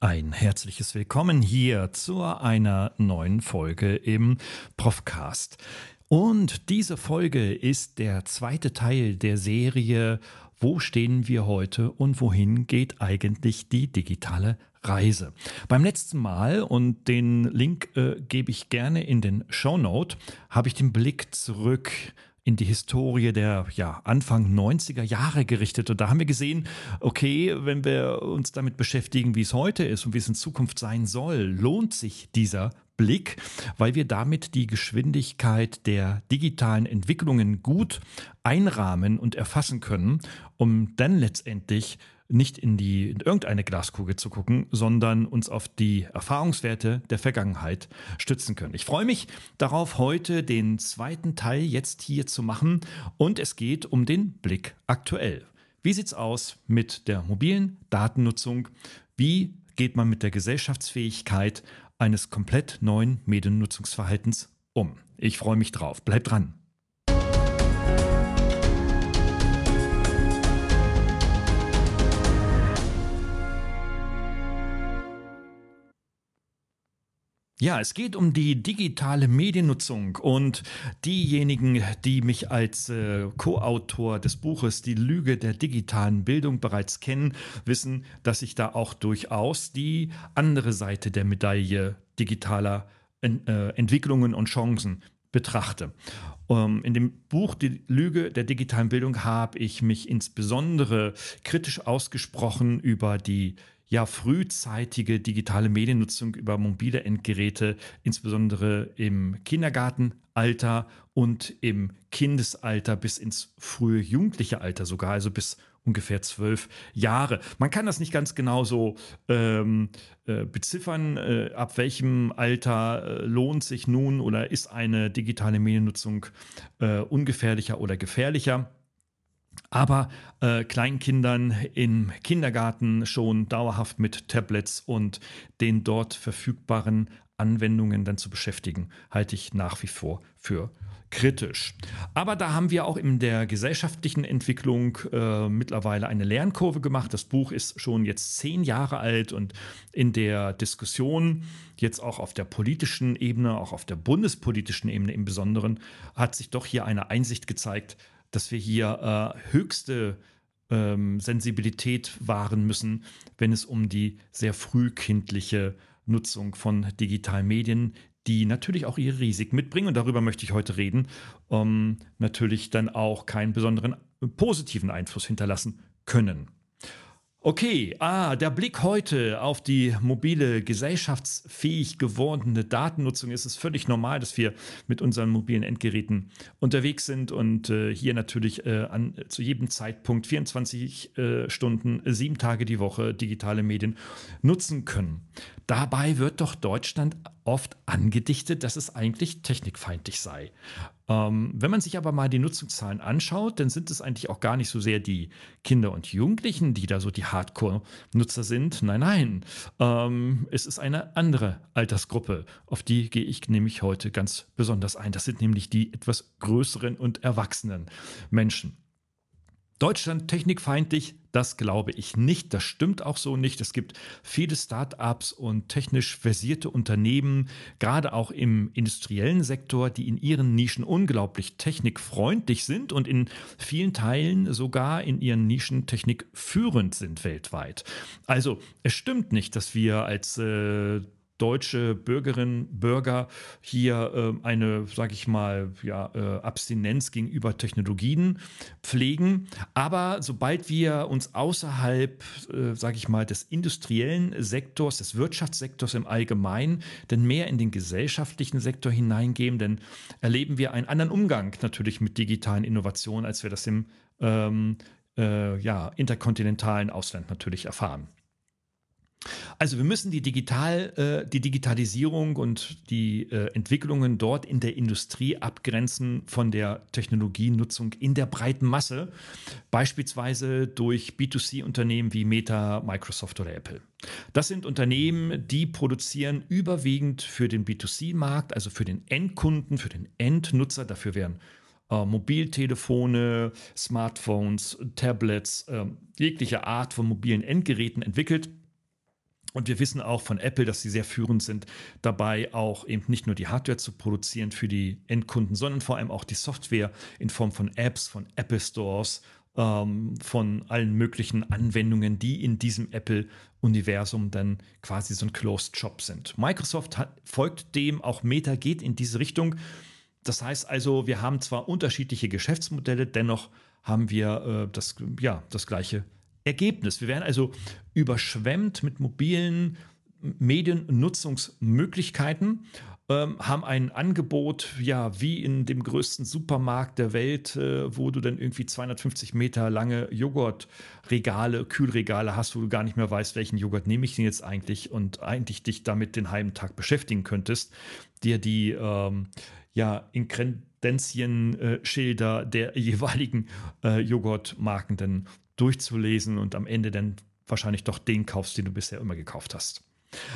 Ein herzliches Willkommen hier zu einer neuen Folge im Profcast. Und diese Folge ist der zweite Teil der Serie Wo stehen wir heute und wohin geht eigentlich die digitale Reise? Beim letzten Mal, und den Link äh, gebe ich gerne in den Show Note, habe ich den Blick zurück in die Historie der ja, Anfang 90er Jahre gerichtet. Und da haben wir gesehen, okay, wenn wir uns damit beschäftigen, wie es heute ist und wie es in Zukunft sein soll, lohnt sich dieser Blick, weil wir damit die Geschwindigkeit der digitalen Entwicklungen gut einrahmen und erfassen können, um dann letztendlich nicht in die in irgendeine Glaskugel zu gucken, sondern uns auf die Erfahrungswerte der Vergangenheit stützen können. Ich freue mich darauf, heute den zweiten Teil jetzt hier zu machen und es geht um den Blick aktuell. Wie sieht's aus mit der mobilen Datennutzung? Wie geht man mit der Gesellschaftsfähigkeit eines komplett neuen Mediennutzungsverhaltens um? Ich freue mich drauf. Bleibt dran. Ja, es geht um die digitale Mediennutzung und diejenigen, die mich als äh, Co-Autor des Buches Die Lüge der digitalen Bildung bereits kennen, wissen, dass ich da auch durchaus die andere Seite der Medaille digitaler äh, Entwicklungen und Chancen betrachte. Ähm, in dem Buch Die Lüge der digitalen Bildung habe ich mich insbesondere kritisch ausgesprochen über die ja frühzeitige digitale Mediennutzung über mobile Endgeräte, insbesondere im Kindergartenalter und im Kindesalter bis ins frühe jugendliche Alter sogar, also bis ungefähr zwölf Jahre. Man kann das nicht ganz genau so ähm, äh, beziffern, äh, ab welchem Alter äh, lohnt sich nun oder ist eine digitale Mediennutzung äh, ungefährlicher oder gefährlicher. Aber äh, Kleinkindern im Kindergarten schon dauerhaft mit Tablets und den dort verfügbaren Anwendungen dann zu beschäftigen, halte ich nach wie vor für kritisch. Aber da haben wir auch in der gesellschaftlichen Entwicklung äh, mittlerweile eine Lernkurve gemacht. Das Buch ist schon jetzt zehn Jahre alt und in der Diskussion, jetzt auch auf der politischen Ebene, auch auf der bundespolitischen Ebene im Besonderen, hat sich doch hier eine Einsicht gezeigt, dass wir hier äh, höchste ähm, Sensibilität wahren müssen, wenn es um die sehr frühkindliche Nutzung von digitalen Medien, die natürlich auch ihre Risiken mitbringen, und darüber möchte ich heute reden, um natürlich dann auch keinen besonderen positiven Einfluss hinterlassen können. Okay, ah, der Blick heute auf die mobile, gesellschaftsfähig gewordene Datennutzung ist es völlig normal, dass wir mit unseren mobilen Endgeräten unterwegs sind und äh, hier natürlich äh, an, zu jedem Zeitpunkt 24 äh, Stunden, sieben Tage die Woche digitale Medien nutzen können. Dabei wird doch Deutschland oft angedichtet, dass es eigentlich technikfeindlich sei. Ähm, wenn man sich aber mal die Nutzungszahlen anschaut, dann sind es eigentlich auch gar nicht so sehr die Kinder und Jugendlichen, die da so die Hardcore-Nutzer sind. Nein, nein. Ähm, es ist eine andere Altersgruppe, auf die gehe ich nämlich heute ganz besonders ein. Das sind nämlich die etwas größeren und erwachsenen Menschen. Deutschland technikfeindlich, das glaube ich nicht. Das stimmt auch so nicht. Es gibt viele Start-ups und technisch versierte Unternehmen, gerade auch im industriellen Sektor, die in ihren Nischen unglaublich technikfreundlich sind und in vielen Teilen sogar in ihren Nischen technikführend sind weltweit. Also es stimmt nicht, dass wir als äh, deutsche Bürgerinnen, Bürger hier äh, eine, sage ich mal, ja, äh, Abstinenz gegenüber Technologien pflegen. Aber sobald wir uns außerhalb, äh, sage ich mal, des industriellen Sektors, des Wirtschaftssektors im Allgemeinen, denn mehr in den gesellschaftlichen Sektor hineingehen, dann erleben wir einen anderen Umgang natürlich mit digitalen Innovationen, als wir das im ähm, äh, ja, interkontinentalen Ausland natürlich erfahren. Also wir müssen die, Digital, äh, die Digitalisierung und die äh, Entwicklungen dort in der Industrie abgrenzen von der Technologienutzung in der breiten Masse, beispielsweise durch B2C-Unternehmen wie Meta, Microsoft oder Apple. Das sind Unternehmen, die produzieren überwiegend für den B2C-Markt, also für den Endkunden, für den Endnutzer. Dafür werden äh, Mobiltelefone, Smartphones, Tablets, äh, jegliche Art von mobilen Endgeräten entwickelt Und wir wissen auch von Apple, dass sie sehr führend sind dabei, auch eben nicht nur die Hardware zu produzieren für die Endkunden, sondern vor allem auch die Software in Form von Apps, von Apple Stores, ähm, von allen möglichen Anwendungen, die in diesem Apple-Universum dann quasi so ein Closed Shop sind. Microsoft hat, folgt dem, auch Meta geht in diese Richtung. Das heißt also, wir haben zwar unterschiedliche Geschäftsmodelle, dennoch haben wir äh, das, ja, das gleiche Ergebnis. Wir werden also überschwemmt mit mobilen Mediennutzungsmöglichkeiten, ähm, haben ein Angebot, ja, wie in dem größten Supermarkt der Welt, äh, wo du dann irgendwie 250 Meter lange Joghurtregale, Kühlregale hast, wo du gar nicht mehr weißt, welchen Joghurt nehme ich denn jetzt eigentlich und eigentlich dich damit den halben Tag beschäftigen könntest, dir die ähm, ja, Inkredenzienschilder der jeweiligen äh, Joghurtmarken dann durchzulesen und am Ende dann wahrscheinlich doch den kaufst, den du bisher immer gekauft hast.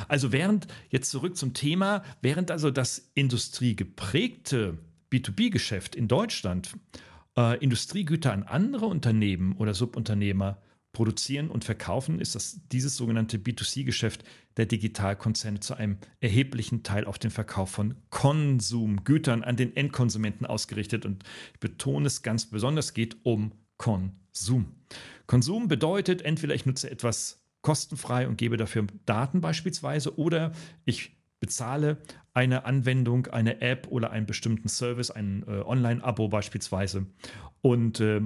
Also während, jetzt zurück zum Thema, während also das industriegeprägte B2B-Geschäft in Deutschland äh, Industriegüter an andere Unternehmen oder Subunternehmer produzieren und verkaufen, ist das dieses sogenannte B2C-Geschäft der Digitalkonzerne zu einem erheblichen Teil auf den Verkauf von Konsumgütern an den Endkonsumenten ausgerichtet. Und ich betone es ganz besonders, geht um Konsum. Konsum bedeutet entweder ich nutze etwas kostenfrei und gebe dafür Daten beispielsweise oder ich bezahle eine Anwendung, eine App oder einen bestimmten Service, ein äh, Online-Abo beispielsweise und äh,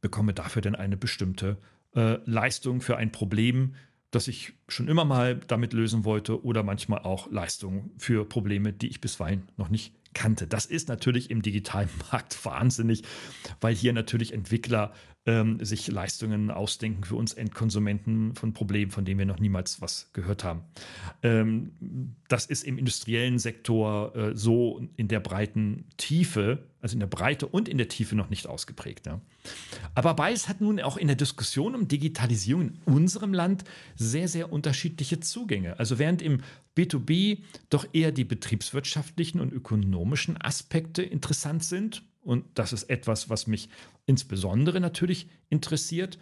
bekomme dafür dann eine bestimmte äh, Leistung für ein Problem, das ich schon immer mal damit lösen wollte oder manchmal auch Leistungen für Probleme, die ich bisweilen noch nicht kannte. Das ist natürlich im digitalen Markt wahnsinnig, weil hier natürlich Entwickler ähm, sich Leistungen ausdenken für uns Endkonsumenten von Problemen, von denen wir noch niemals was gehört haben. Ähm, das ist im industriellen Sektor äh, so in der breiten Tiefe, also in der Breite und in der Tiefe noch nicht ausgeprägt. Ja. Aber beides hat nun auch in der Diskussion um Digitalisierung in unserem Land sehr, sehr unterschiedliche Zugänge. Also während im B2B doch eher die betriebswirtschaftlichen und ökonomischen Aspekte interessant sind, und das ist etwas, was mich insbesondere natürlich interessiert,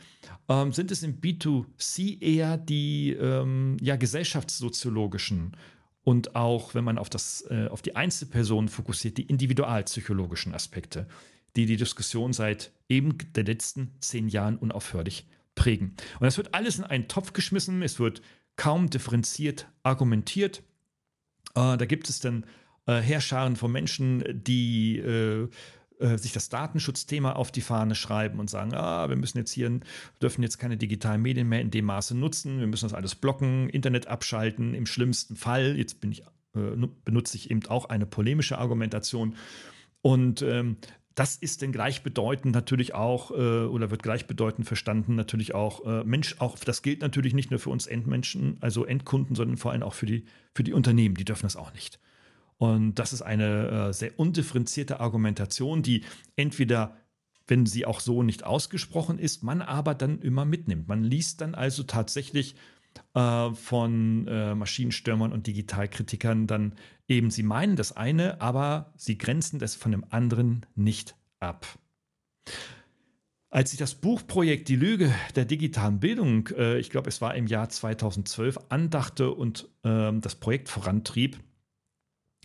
ähm, sind es im B2C eher die ähm, ja, gesellschaftssoziologischen und auch, wenn man auf, das, äh, auf die Einzelpersonen fokussiert, die individualpsychologischen Aspekte, die die Diskussion seit eben der letzten zehn Jahren unaufhörlich prägen. Und das wird alles in einen Topf geschmissen, es wird kaum differenziert argumentiert. Äh, da gibt es dann äh, Heerscharen von Menschen, die äh, äh, sich das Datenschutzthema auf die Fahne schreiben und sagen, ah, wir müssen jetzt hier, dürfen jetzt keine digitalen Medien mehr in dem Maße nutzen, wir müssen das alles blocken, Internet abschalten, im schlimmsten Fall, jetzt bin ich, äh, benutze ich eben auch eine polemische Argumentation. Und ähm, das ist denn gleichbedeutend natürlich auch äh, oder wird gleichbedeutend verstanden natürlich auch äh, Mensch auch das gilt natürlich nicht nur für uns Endmenschen also Endkunden sondern vor allem auch für die für die Unternehmen die dürfen das auch nicht und das ist eine äh, sehr undifferenzierte Argumentation, die entweder, wenn sie auch so nicht ausgesprochen ist, man aber dann immer mitnimmt. Man liest dann also tatsächlich äh, von äh, Maschinenstürmern und Digitalkritikern dann eben, sie meinen das eine, aber sie grenzen das von dem anderen nicht ab. Als ich das Buchprojekt Die Lüge der digitalen Bildung, äh, ich glaube, es war im Jahr 2012, andachte und ähm, das Projekt vorantrieb,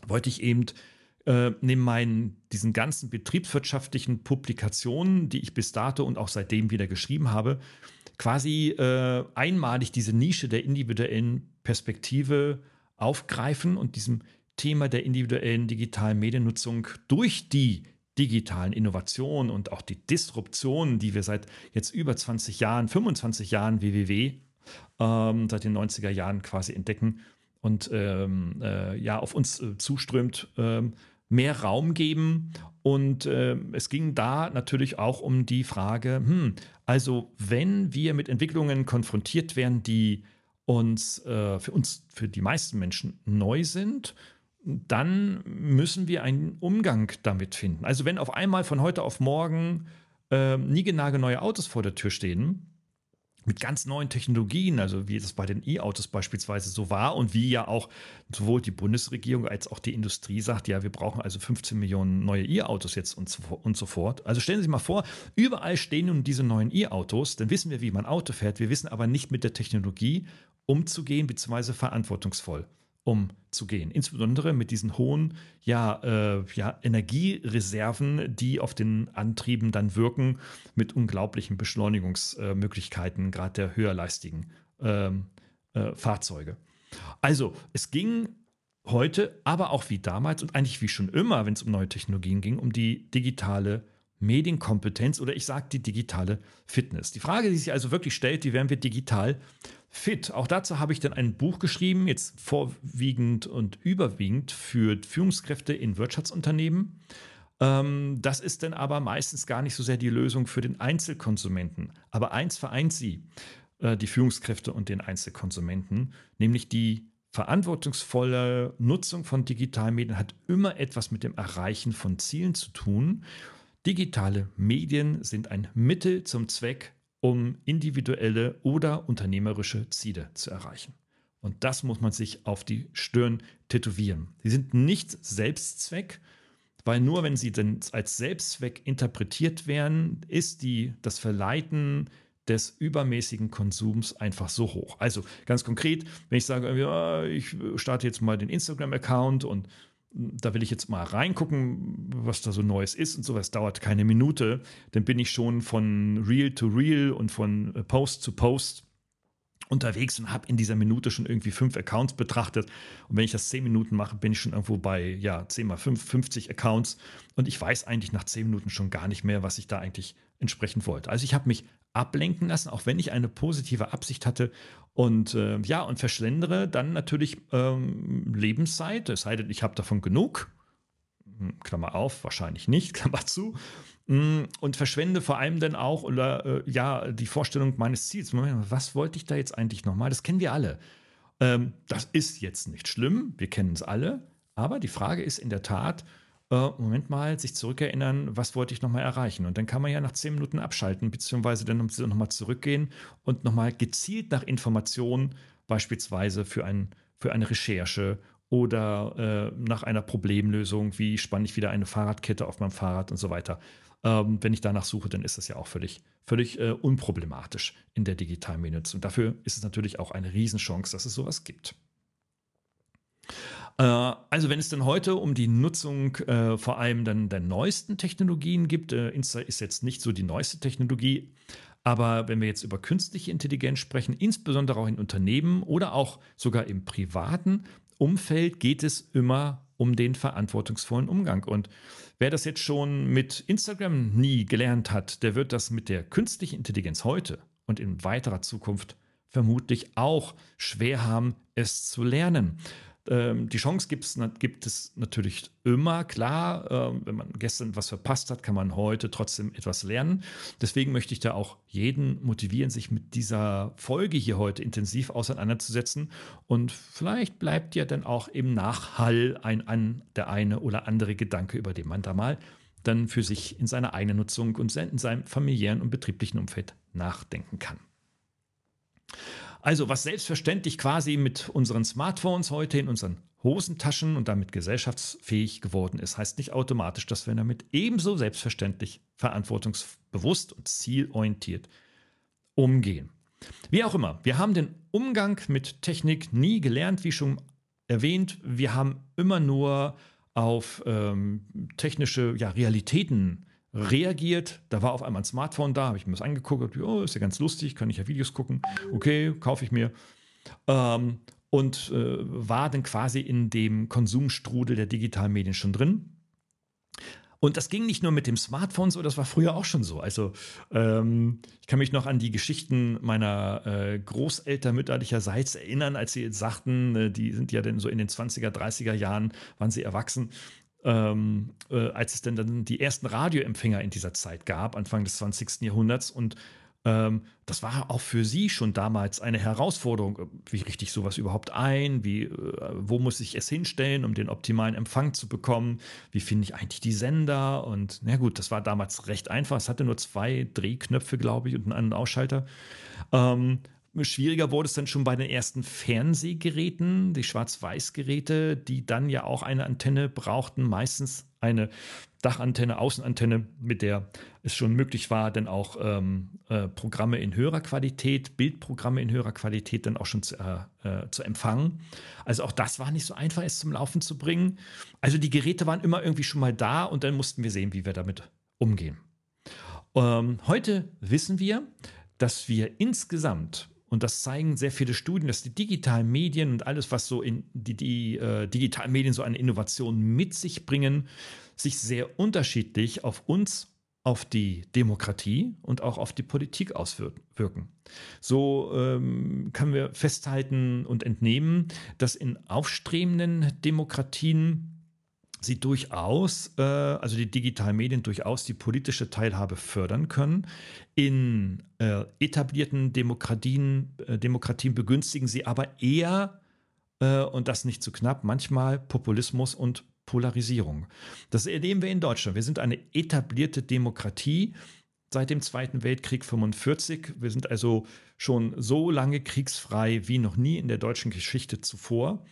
wollte ich eben äh, neben meinen, diesen ganzen betriebswirtschaftlichen Publikationen, die ich bis dato und auch seitdem wieder geschrieben habe, quasi äh, einmalig diese Nische der individuellen Perspektive aufgreifen und diesem Thema der individuellen digitalen Mediennutzung durch die digitalen Innovationen und auch die Disruptionen, die wir seit jetzt über 20 Jahren, 25 Jahren WWW, ähm, seit den 90er Jahren quasi entdecken, und ähm, äh, ja auf uns äh, zuströmt, äh, mehr Raum geben. Und äh, es ging da natürlich auch um die Frage, hm, also wenn wir mit Entwicklungen konfrontiert werden, die uns äh, für uns, für die meisten Menschen neu sind, dann müssen wir einen Umgang damit finden. Also wenn auf einmal von heute auf morgen äh, niegenagelneue Autos vor der Tür stehen, mit ganz neuen Technologien, also wie es bei den E-Autos beispielsweise so war und wie ja auch sowohl die Bundesregierung als auch die Industrie sagt, ja, wir brauchen also 15 Millionen neue E-Autos jetzt und so, und so fort. Also stellen Sie sich mal vor, überall stehen nun diese neuen E-Autos, dann wissen wir, wie man Auto fährt, wir wissen aber nicht mit der Technologie umzugehen, beziehungsweise verantwortungsvoll umzugehen. Insbesondere mit diesen hohen ja, äh, ja, Energiereserven, die auf den Antrieben dann wirken, mit unglaublichen Beschleunigungsmöglichkeiten, gerade der höherleistigen ähm, äh, Fahrzeuge. Also, es ging heute, aber auch wie damals und eigentlich wie schon immer, wenn es um neue Technologien ging, um die digitale Medienkompetenz oder ich sage die digitale Fitness. Die Frage, die sich also wirklich stellt, wie werden wir digital fit? Auch dazu habe ich dann ein Buch geschrieben, jetzt vorwiegend und überwiegend für Führungskräfte in Wirtschaftsunternehmen. Ähm, das ist dann aber meistens gar nicht so sehr die Lösung für den Einzelkonsumenten. Aber eins vereint sie, äh, die Führungskräfte und den Einzelkonsumenten, nämlich die verantwortungsvolle Nutzung von digitalen Medien hat immer etwas mit dem Erreichen von Zielen zu tun. Digitale Medien sind ein Mittel zum Zweck, um individuelle oder unternehmerische Ziele zu erreichen. Und das muss man sich auf die Stirn tätowieren. Sie sind nicht Selbstzweck, weil nur wenn sie denn als Selbstzweck interpretiert werden, ist die, das Verleiten des übermäßigen Konsums einfach so hoch. Also ganz konkret, wenn ich sage, ich starte jetzt mal den Instagram-Account und da will ich jetzt mal reingucken, was da so Neues ist und sowas. Dauert keine Minute. Dann bin ich schon von Reel to Reel und von Post zu Post unterwegs und habe in dieser Minute schon irgendwie fünf Accounts betrachtet. Und wenn ich das zehn Minuten mache, bin ich schon irgendwo bei, ja, 10 mal 5, 50 Accounts. Und ich weiß eigentlich nach zehn Minuten schon gar nicht mehr, was ich da eigentlich entsprechend wollte. Also ich habe mich ablenken lassen, auch wenn ich eine positive Absicht hatte und äh, ja, und verschlendere dann natürlich ähm, Lebenszeit, es sei denn, ich habe davon genug. Hm, Klammer auf, wahrscheinlich nicht, Klammer zu. Hm, und verschwende vor allem dann auch oder äh, ja die Vorstellung meines Ziels. Was wollte ich da jetzt eigentlich nochmal? Das kennen wir alle. Ähm, das ist jetzt nicht schlimm, wir kennen es alle. Aber die Frage ist in der Tat, äh, Moment mal, sich zurückerinnern, was wollte ich nochmal erreichen? Und dann kann man ja nach zehn Minuten abschalten, beziehungsweise dann nochmal zurückgehen und nochmal gezielt nach Informationen, beispielsweise für, ein, für eine Recherche oder äh, nach einer Problemlösung, wie spanne ich wieder eine Fahrradkette auf meinem Fahrrad und so weiter. Ähm, wenn ich danach suche, dann ist das ja auch völlig, völlig äh, unproblematisch in der digitalen Mediennutzung. Dafür ist es natürlich auch eine Riesenchance, dass es sowas gibt. Äh, also wenn es denn heute um die Nutzung äh, vor allem dann der neuesten Technologien gibt, äh, Insta ist jetzt nicht so die neueste Technologie, aber wenn wir jetzt über künstliche Intelligenz sprechen, insbesondere auch in Unternehmen oder auch sogar im privaten Umfeld, geht es immer um den verantwortungsvollen Umgang. Und wer das jetzt schon mit Instagram nie gelernt hat, der wird das mit der künstlichen Intelligenz heute und in weiterer Zukunft vermutlich auch schwer haben, es zu lernen. Ähm, die Chance gibt's, gibt es natürlich immer, klar. Ähm, wenn man gestern was verpasst hat, kann man heute trotzdem etwas lernen. Deswegen möchte ich da auch jeden motivieren, sich mit dieser Folge hier heute intensiv auseinanderzusetzen. Und vielleicht bleibt ja dann auch im Nachhall ein, ein, der eine oder andere Gedanke, über den man da mal dann für sich in seiner eigenen Nutzung und in seinem familiären und betrieblichen Umfeld nachdenken kann. Also was selbstverständlich quasi mit unseren Smartphones heute in unseren Hosentaschen und damit gesellschaftsfähig geworden ist, heißt nicht automatisch, dass wir damit ebenso selbstverständlich verantwortungsbewusst und zielorientiert umgehen. Wie auch immer, wir haben den Umgang mit Technik nie gelernt, wie schon erwähnt. Wir haben immer nur auf ähm, technische ja, Realitäten reagiert. Da war auf einmal ein Smartphone da, habe ich mir das angeguckt, oh, ist ja ganz lustig, kann ich ja Videos gucken. Okay, kaufe ich mir. Ähm, und äh, war dann quasi in dem Konsumstrudel der digitalen Medien schon drin. Und das ging nicht nur mit dem Smartphone so, das war früher auch schon so. Also ähm, ich kann mich noch an die Geschichten meiner äh, Großeltern mütterlicherseits erinnern, als sie sagten, äh, die sind ja dann so in den 20er, 30er Jahren, waren sie erwachsen ähm, äh, als es denn dann die ersten Radioempfänger in dieser Zeit gab, Anfang des 20. Jahrhunderts. Und Ähm, das war auch für sie schon damals eine Herausforderung. Wie richte ich sowas überhaupt ein? Wie, äh, wo muss ich es hinstellen, um den optimalen Empfang zu bekommen? Wie finde ich eigentlich die Sender? Und na gut, das war damals recht einfach. Es hatte nur zwei Drehknöpfe, glaube ich, und einen Ausschalter. Ähm, Schwieriger wurde es dann schon bei den ersten Fernsehgeräten, die Schwarz-Weiß-Geräte, die dann ja auch eine Antenne brauchten, meistens eine Dachantenne, Außenantenne, mit der es schon möglich war, dann auch ähm, äh, Programme in höherer Qualität, Bildprogramme in höherer Qualität dann auch schon zu, äh, äh, zu empfangen. Also auch das war nicht so einfach, es zum Laufen zu bringen. Also die Geräte waren immer irgendwie schon mal da und dann mussten wir sehen, wie wir damit umgehen. Ähm, heute wissen wir, dass wir insgesamt und das zeigen sehr viele Studien, dass die digitalen Medien und alles, was so in die, die äh, digitalen Medien so eine Innovation mit sich bringen, sich sehr unterschiedlich auf uns, auf die Demokratie und auch auf die Politik auswirken. So ähm, können wir festhalten und entnehmen, dass in aufstrebenden Demokratien sie durchaus, äh, also die digitalen Medien durchaus die politische Teilhabe fördern können. In äh, etablierten Demokratien, äh, Demokratien begünstigen sie aber eher, äh, und das nicht zu knapp, manchmal Populismus und Polarisierung. Das erleben wir in Deutschland. Wir sind eine etablierte Demokratie seit dem Zweiten Weltkrieg 45. Wir sind also schon so lange kriegsfrei wie noch nie in der deutschen Geschichte zuvor.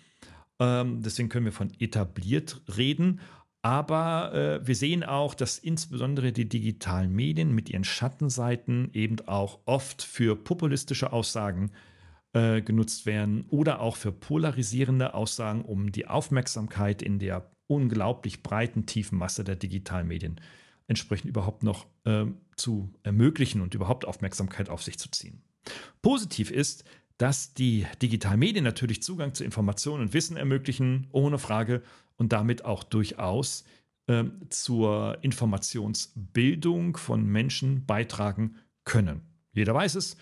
Ähm, deswegen können wir von etabliert reden. Aber äh, wir sehen auch, dass insbesondere die digitalen Medien mit ihren Schattenseiten eben auch oft für populistische Aussagen äh, genutzt werden oder auch für polarisierende Aussagen, um die Aufmerksamkeit in der unglaublich breiten, tiefen Masse der digitalen Medien entsprechend überhaupt noch äh, zu ermöglichen und überhaupt Aufmerksamkeit auf sich zu ziehen. Positiv ist, dass die digitalen Medien natürlich Zugang zu Informationen und Wissen ermöglichen, ohne Frage, und damit auch durchaus äh, zur Informationsbildung von Menschen beitragen können. Jeder weiß es.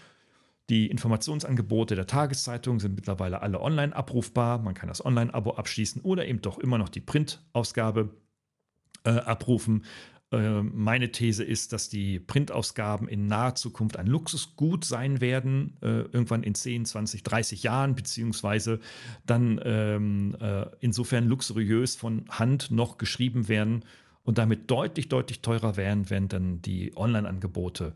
Die Informationsangebote der Tageszeitung sind mittlerweile alle online abrufbar. Man kann das Online-Abo abschließen oder eben doch immer noch die Printausgabe äh, abrufen. Äh, meine These ist, dass die Printausgaben in naher Zukunft ein Luxusgut sein werden, äh, irgendwann in 10, 20, 30 Jahren, beziehungsweise dann ähm, äh, insofern luxuriös von Hand noch geschrieben werden und damit deutlich, deutlich teurer werden, wenn dann die Online-Angebote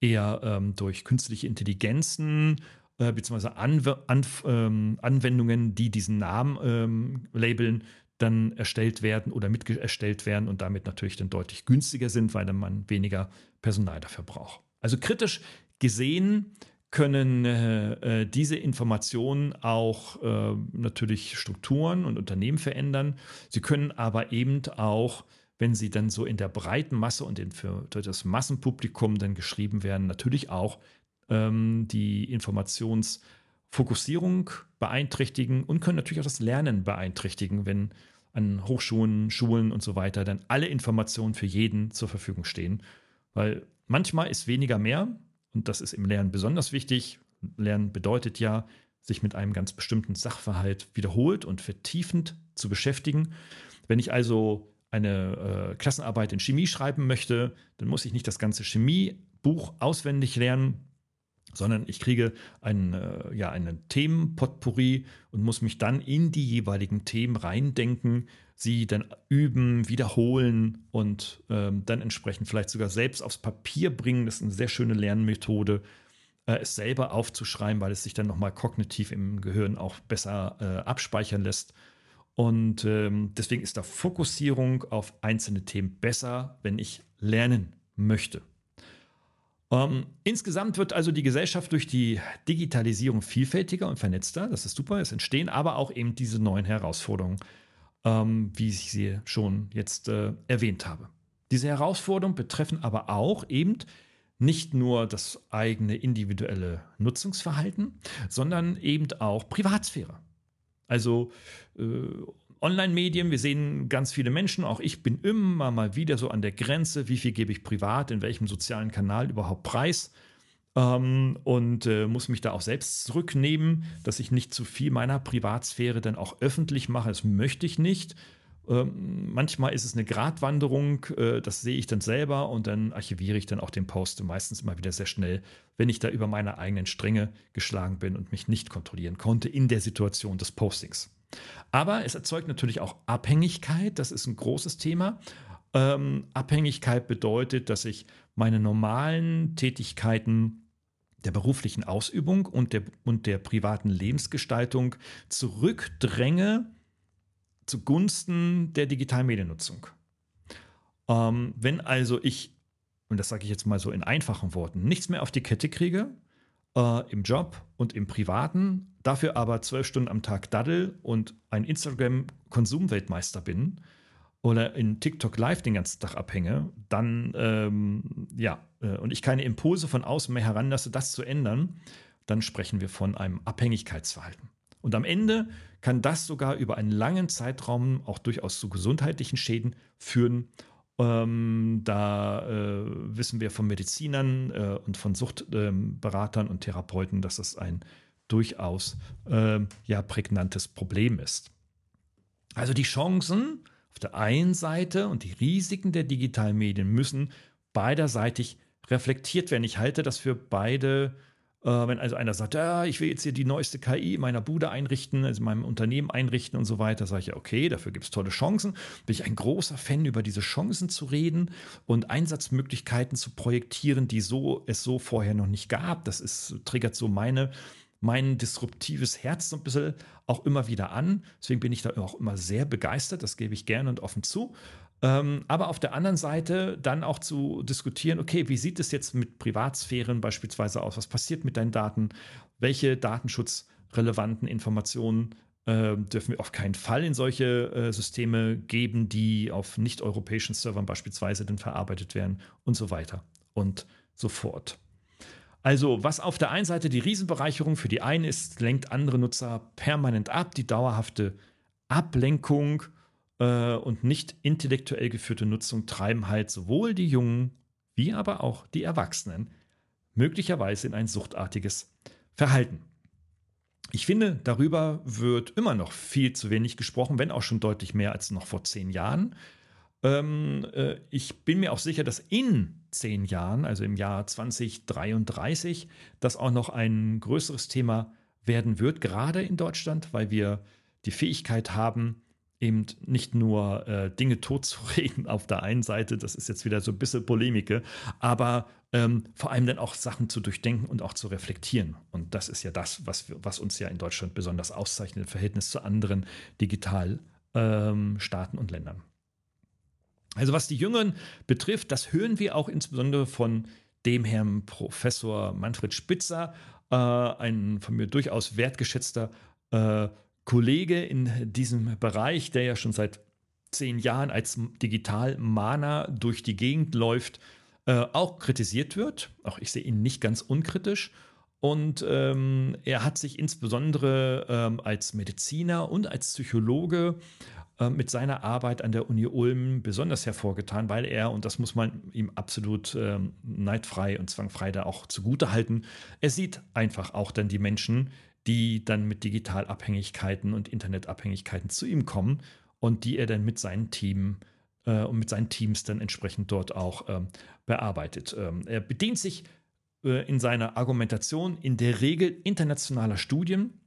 eher ähm, durch künstliche Intelligenzen äh, beziehungsweise Anw Anf ähm, Anwendungen, die diesen Namen ähm, labeln, dann erstellt werden oder mit erstellt werden und damit natürlich dann deutlich günstiger sind, weil dann man weniger Personal dafür braucht. Also kritisch gesehen können äh, äh, diese Informationen auch äh, natürlich Strukturen und Unternehmen verändern. Sie können aber eben auch, wenn sie dann so in der breiten Masse und in, für, das Massenpublikum dann geschrieben werden, natürlich auch ähm, die Informations- Fokussierung beeinträchtigen und können natürlich auch das Lernen beeinträchtigen, wenn an Hochschulen, Schulen und so weiter dann alle Informationen für jeden zur Verfügung stehen. Weil manchmal ist weniger mehr und das ist im Lernen besonders wichtig. Lernen bedeutet ja, sich mit einem ganz bestimmten Sachverhalt wiederholt und vertiefend zu beschäftigen. Wenn ich also eine äh, Klassenarbeit in Chemie schreiben möchte, dann muss ich nicht das ganze Chemiebuch auswendig lernen, sondern ich kriege ein, äh, ja, einen Themenpotpourri und muss mich dann in die jeweiligen Themen reindenken, sie dann üben, wiederholen und ähm, dann entsprechend vielleicht sogar selbst aufs Papier bringen. Das ist eine sehr schöne Lernmethode, äh, es selber aufzuschreiben, weil es sich dann nochmal kognitiv im Gehirn auch besser äh, abspeichern lässt. Und ähm, deswegen ist da Fokussierung auf einzelne Themen besser, wenn ich lernen möchte. Ähm, insgesamt wird also die Gesellschaft durch die Digitalisierung vielfältiger und vernetzter. Das ist super. Es entstehen aber auch eben diese neuen Herausforderungen, ähm, wie ich sie schon jetzt äh, erwähnt habe. Diese Herausforderungen betreffen aber auch eben nicht nur das eigene individuelle Nutzungsverhalten, sondern eben auch Privatsphäre. Also äh, Online-Medien, wir sehen ganz viele Menschen, auch ich bin immer mal wieder so an der Grenze, wie viel gebe ich privat, in welchem sozialen Kanal überhaupt preis ähm, und äh, muss mich da auch selbst zurücknehmen, dass ich nicht zu viel meiner Privatsphäre dann auch öffentlich mache. Das möchte ich nicht. Ähm, manchmal ist es eine Gratwanderung, äh, das sehe ich dann selber und dann archiviere ich dann auch den Post meistens immer wieder sehr schnell, wenn ich da über meine eigenen Stränge geschlagen bin und mich nicht kontrollieren konnte in der Situation des Postings. Aber es erzeugt natürlich auch Abhängigkeit, das ist ein großes Thema. Ähm, Abhängigkeit bedeutet, dass ich meine normalen Tätigkeiten der beruflichen Ausübung und der, und der privaten Lebensgestaltung zurückdränge zugunsten der digitalen Mediennutzung. Ähm, wenn also ich, und das sage ich jetzt mal so in einfachen Worten, nichts mehr auf die Kette kriege, äh, im Job und im Privaten, dafür aber zwölf Stunden am Tag daddel und ein Instagram-Konsumweltmeister bin oder in TikTok Live den ganzen Tag abhänge, dann, ähm, ja, äh, und ich keine Impulse von außen mehr heranlasse, das zu ändern, dann sprechen wir von einem Abhängigkeitsverhalten. Und am Ende kann das sogar über einen langen Zeitraum auch durchaus zu gesundheitlichen Schäden führen. Ähm, da äh, wissen wir von Medizinern äh, und von Suchtberatern ähm, und Therapeuten, dass das ein durchaus äh, ja, prägnantes Problem ist. Also die Chancen auf der einen Seite und die Risiken der digitalen Medien müssen beiderseitig reflektiert werden. Ich halte das für beide wenn also einer sagt, ja, ich will jetzt hier die neueste KI in meiner Bude einrichten, also in meinem Unternehmen einrichten und so weiter, sage ich ja, okay, dafür gibt es tolle Chancen. Bin ich ein großer Fan, über diese Chancen zu reden und Einsatzmöglichkeiten zu projektieren, die so es so vorher noch nicht gab. Das ist, triggert so meine mein disruptives Herz so ein bisschen auch immer wieder an. Deswegen bin ich da auch immer sehr begeistert. Das gebe ich gerne und offen zu. Ähm, aber auf der anderen Seite dann auch zu diskutieren, okay, wie sieht es jetzt mit Privatsphären beispielsweise aus? Was passiert mit deinen Daten? Welche datenschutzrelevanten Informationen äh, dürfen wir auf keinen Fall in solche äh, Systeme geben, die auf nicht-europäischen Servern beispielsweise dann verarbeitet werden und so weiter und so fort. Also, was auf der einen Seite die Riesenbereicherung für die einen ist, lenkt andere Nutzer permanent ab. Die dauerhafte Ablenkung und nicht intellektuell geführte Nutzung treiben halt sowohl die Jungen wie aber auch die Erwachsenen möglicherweise in ein suchtartiges Verhalten. Ich finde, darüber wird immer noch viel zu wenig gesprochen, wenn auch schon deutlich mehr als noch vor zehn Jahren. Ähm, äh, ich bin mir auch sicher, dass in zehn Jahren, also im Jahr 2033, das auch noch ein größeres Thema werden wird, gerade in Deutschland, weil wir die Fähigkeit haben, eben nicht nur äh, Dinge totzureden auf der einen Seite, das ist jetzt wieder so ein bisschen Polemike, aber ähm, vor allem dann auch Sachen zu durchdenken und auch zu reflektieren. Und das ist ja das, was, wir, was uns ja in Deutschland besonders auszeichnet im Verhältnis zu anderen Digitalstaaten ähm, und Ländern. Also was die Jüngeren betrifft, das hören wir auch insbesondere von dem Herrn Professor Manfred Spitzer, äh, ein von mir durchaus wertgeschätzter äh, Kollege in diesem Bereich, der ja schon seit zehn Jahren als Digital-Mana durch die Gegend läuft, äh, auch kritisiert wird. Auch ich sehe ihn nicht ganz unkritisch. Und ähm, er hat sich insbesondere ähm, als Mediziner und als Psychologe äh, mit seiner Arbeit an der Uni Ulm besonders hervorgetan, weil er, und das muss man ihm absolut ähm, neidfrei und zwangfrei da auch zugute halten, er sieht einfach auch dann die Menschen, die dann mit Digitalabhängigkeiten und Internetabhängigkeiten zu ihm kommen und die er dann mit seinem Team äh, und mit seinen Teams dann entsprechend dort auch ähm, bearbeitet. Ähm, er bedient sich äh, in seiner Argumentation in der Regel internationaler Studien,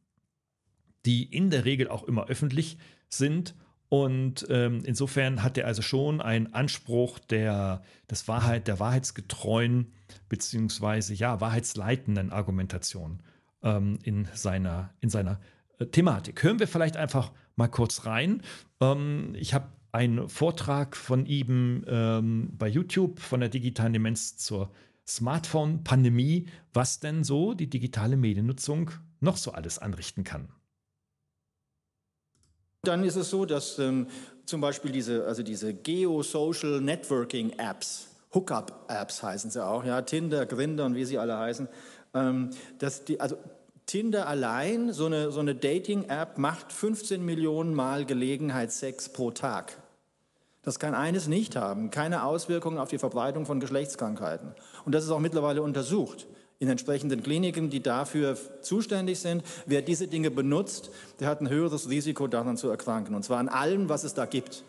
die in der Regel auch immer öffentlich sind. Und ähm, insofern hat er also schon einen Anspruch der, des Wahrheit, der wahrheitsgetreuen beziehungsweise ja wahrheitsleitenden Argumentation ähm, in seiner, in seiner äh, Thematik. Hören wir vielleicht einfach mal kurz rein. Ähm, ich habe einen Vortrag von ihm ähm, bei YouTube von der digitalen Demenz zur Smartphone-Pandemie, was denn so die digitale Mediennutzung noch so alles anrichten kann. Dann ist es so, dass ähm, zum Beispiel diese, also diese Geo-Social Networking Apps, Hookup-Apps heißen sie auch, ja, Tinder, Grindr und wie sie alle heißen, ähm, dass die, also Tinder allein, so eine, so eine Dating-App, macht 15 Millionen Mal Gelegenheitssex pro Tag. Das kann eines nicht haben, keine Auswirkungen auf die Verbreitung von Geschlechtskrankheiten. Und das ist auch mittlerweile untersucht. in entsprechenden Kliniken, die dafür zuständig sind. Wer diese Dinge benutzt, der hat ein höheres Risiko, daran zu erkranken. Und zwar an allem, was es da gibt.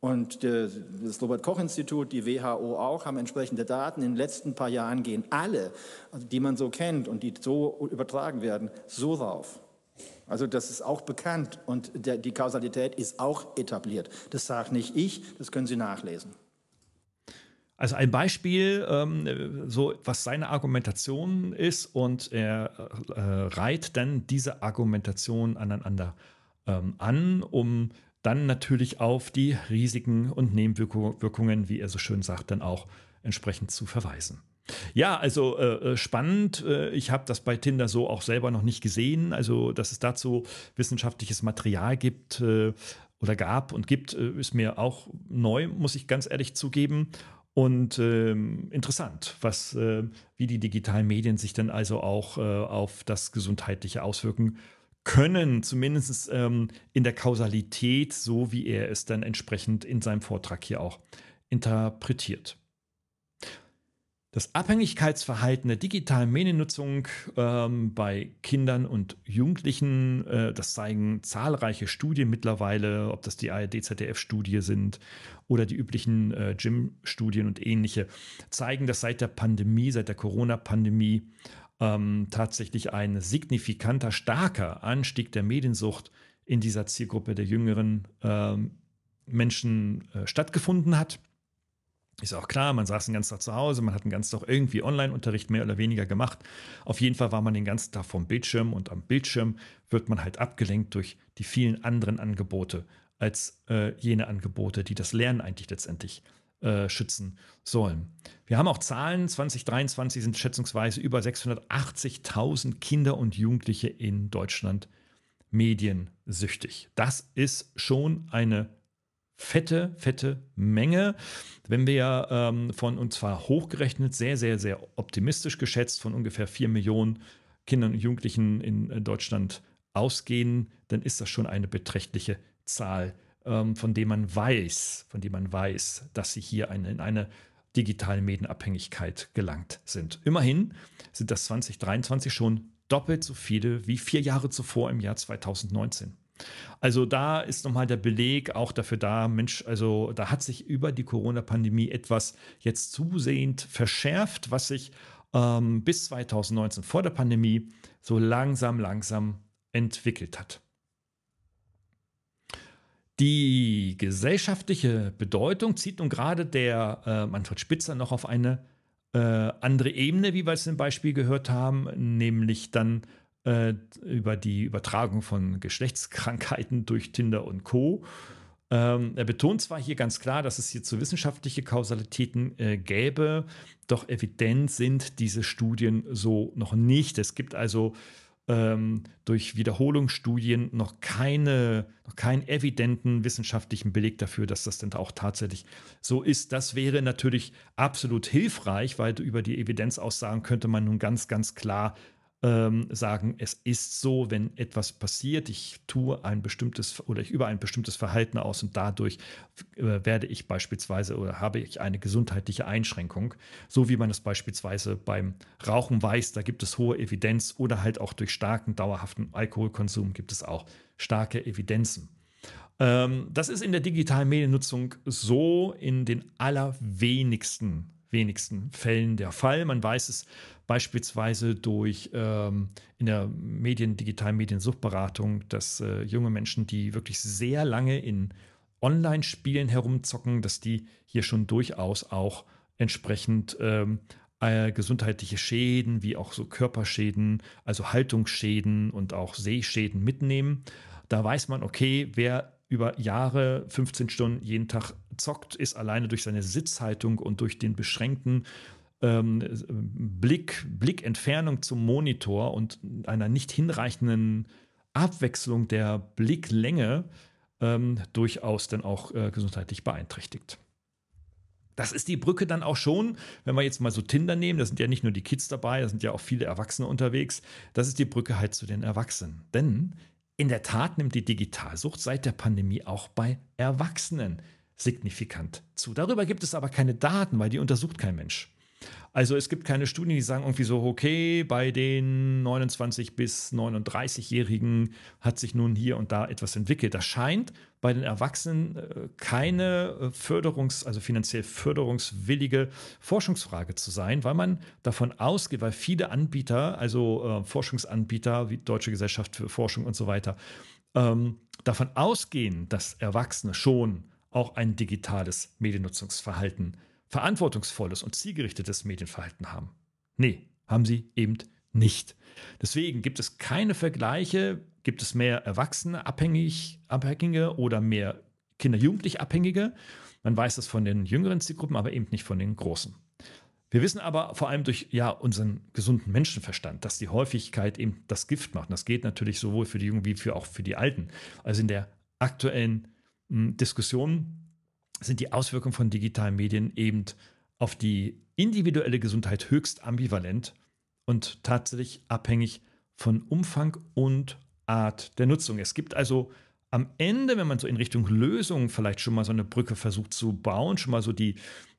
Und das Robert-Koch-Institut, die WHO auch, haben entsprechende Daten. In den letzten paar Jahren gehen alle, also die man so kennt und die so übertragen werden, so rauf. Also das ist auch bekannt und der, die Kausalität ist auch etabliert. Das sage nicht ich, das können Sie nachlesen. Also ein Beispiel, ähm, so was seine Argumentation ist und er äh, reiht dann diese Argumentation aneinander ähm, an, um dann natürlich auf die Risiken und Nebenwirkungen, wie er so schön sagt, dann auch entsprechend zu verweisen. Ja, also äh, äh, spannend. Äh, ich habe das bei Tinder so auch selber noch nicht gesehen. Also, dass es dazu wissenschaftliches Material gibt äh, oder gab und gibt, äh, ist mir auch neu, muss ich ganz ehrlich zugeben. Und ähm, interessant, was, wie die digitalen Medien sich dann also auch auf das Gesundheitliche auswirken können, zumindest ähm, in der Kausalität, so wie er es dann entsprechend in seinem Vortrag hier auch interpretiert. Das Abhängigkeitsverhalten der digitalen Mediennutzung ähm, bei Kindern und Jugendlichen, äh, das zeigen zahlreiche Studien mittlerweile, ob das die ARD-ZDF-Studie sind oder die üblichen äh, Gym-Studien und ähnliche, zeigen, dass seit der Pandemie, seit der Corona-Pandemie ähm, tatsächlich ein signifikanter, starker Anstieg der Mediensucht in dieser Zielgruppe der jüngeren ähm, Menschen äh, stattgefunden hat. Ist auch klar, man saß den ganzen Tag zu Hause, man hat den ganzen Tag irgendwie Online-Unterricht mehr oder weniger gemacht. Auf jeden Fall war man den ganzen Tag vom Bildschirm und am Bildschirm wird man halt abgelenkt durch die vielen anderen Angebote als äh, jene Angebote, die das Lernen eigentlich letztendlich äh, schützen sollen. Wir haben auch Zahlen, 2023 sind schätzungsweise über 680.000 Kinder und Jugendliche in Deutschland mediensüchtig. Das ist schon eine fette, fette Menge. Wenn wir ähm, von, und zwar hochgerechnet, sehr, sehr, sehr optimistisch geschätzt, von ungefähr 4 Millionen Kindern und Jugendlichen in Deutschland ausgehen, dann ist das schon eine beträchtliche Zahl von dem man weiß, von dem man weiß, dass sie hier eine, in eine digitale Medienabhängigkeit gelangt sind. Immerhin sind das 2023 schon doppelt so viele wie vier Jahre zuvor im Jahr 2019. Also da ist nochmal der Beleg auch dafür da, Mensch, also da hat sich über die Corona-Pandemie etwas jetzt zusehend verschärft, was sich ähm, bis 2019 vor der Pandemie so langsam, langsam entwickelt hat. Die gesellschaftliche Bedeutung zieht nun gerade der äh, Manfred Spitzer noch auf eine äh, andere Ebene, wie wir es im Beispiel gehört haben, nämlich dann äh, über die Übertragung von Geschlechtskrankheiten durch Tinder und Co. Ähm, er betont zwar hier ganz klar, dass es hierzu wissenschaftliche Kausalitäten äh, gäbe, doch evident sind diese Studien so noch nicht. Es gibt also ähm, durch Wiederholungsstudien noch, keine, noch keinen evidenten wissenschaftlichen Beleg dafür, dass das denn auch tatsächlich so ist. Das wäre natürlich absolut hilfreich, weil über die Evidenzaussagen könnte man nun ganz, ganz klar ähm, sagen, es ist so, wenn etwas passiert, ich tue ein bestimmtes oder ich übe ein bestimmtes Verhalten aus und dadurch äh, werde ich beispielsweise oder habe ich eine gesundheitliche Einschränkung, so wie man es beispielsweise beim Rauchen weiß, da gibt es hohe Evidenz oder halt auch durch starken, dauerhaften Alkoholkonsum gibt es auch starke Evidenzen. Ähm, das ist in der digitalen Mediennutzung so in den allerwenigsten wenigsten Fällen der Fall. Man weiß es beispielsweise durch ähm, in der Medien, digitalen Mediensuchtberatung, dass äh, junge Menschen, die wirklich sehr lange in Online-Spielen herumzocken, dass die hier schon durchaus auch entsprechend ähm, äh, gesundheitliche Schäden, wie auch so Körperschäden, also Haltungsschäden und auch Sehschäden mitnehmen. Da weiß man, okay, wer über Jahre 15 Stunden jeden Tag zockt, ist alleine durch seine Sitzhaltung und durch den beschränkten ähm, Blick, Blickentfernung zum Monitor und einer nicht hinreichenden Abwechslung der Blicklänge ähm, durchaus dann auch äh, gesundheitlich beeinträchtigt. Das ist die Brücke dann auch schon, wenn wir jetzt mal so Tinder nehmen, da sind ja nicht nur die Kids dabei, da sind ja auch viele Erwachsene unterwegs. Das ist die Brücke halt zu den Erwachsenen. Denn in der Tat nimmt die Digitalsucht seit der Pandemie auch bei Erwachsenen signifikant zu. Darüber gibt es aber keine Daten, weil die untersucht kein Mensch. Also es gibt keine Studien, die sagen irgendwie so, okay, bei den 29 bis 39-Jährigen hat sich nun hier und da etwas entwickelt. Das scheint bei den Erwachsenen äh, keine äh, Förderungs-, also finanziell förderungswillige Forschungsfrage zu sein, weil man davon ausgeht, weil viele Anbieter, also äh, Forschungsanbieter wie Deutsche Gesellschaft für Forschung und so weiter, ähm, davon ausgehen, dass Erwachsene schon auch ein digitales Mediennutzungsverhalten, verantwortungsvolles und zielgerichtetes Medienverhalten haben. Nee, haben sie eben nicht. Deswegen gibt es keine Vergleiche, gibt es mehr Erwachsene abhängig, Abhängige oder mehr Kinder-Jugendlich Abhängige. Man weiß das von den jüngeren Zielgruppen, aber eben nicht von den großen. Wir wissen aber vor allem durch ja, unseren gesunden Menschenverstand, dass die Häufigkeit eben das Gift macht. Und das geht natürlich sowohl für die Jungen wie für auch für die Alten. Also in der aktuellen m, hm, Diskussion sind die Auswirkungen von digitalen Medien eben auf die individuelle Gesundheit höchst ambivalent und tatsächlich abhängig von Umfang und Art der Nutzung. Es gibt also am Ende, wenn man so in Richtung Lösung vielleicht schon mal so eine Brücke versucht zu bauen, schon mal so die,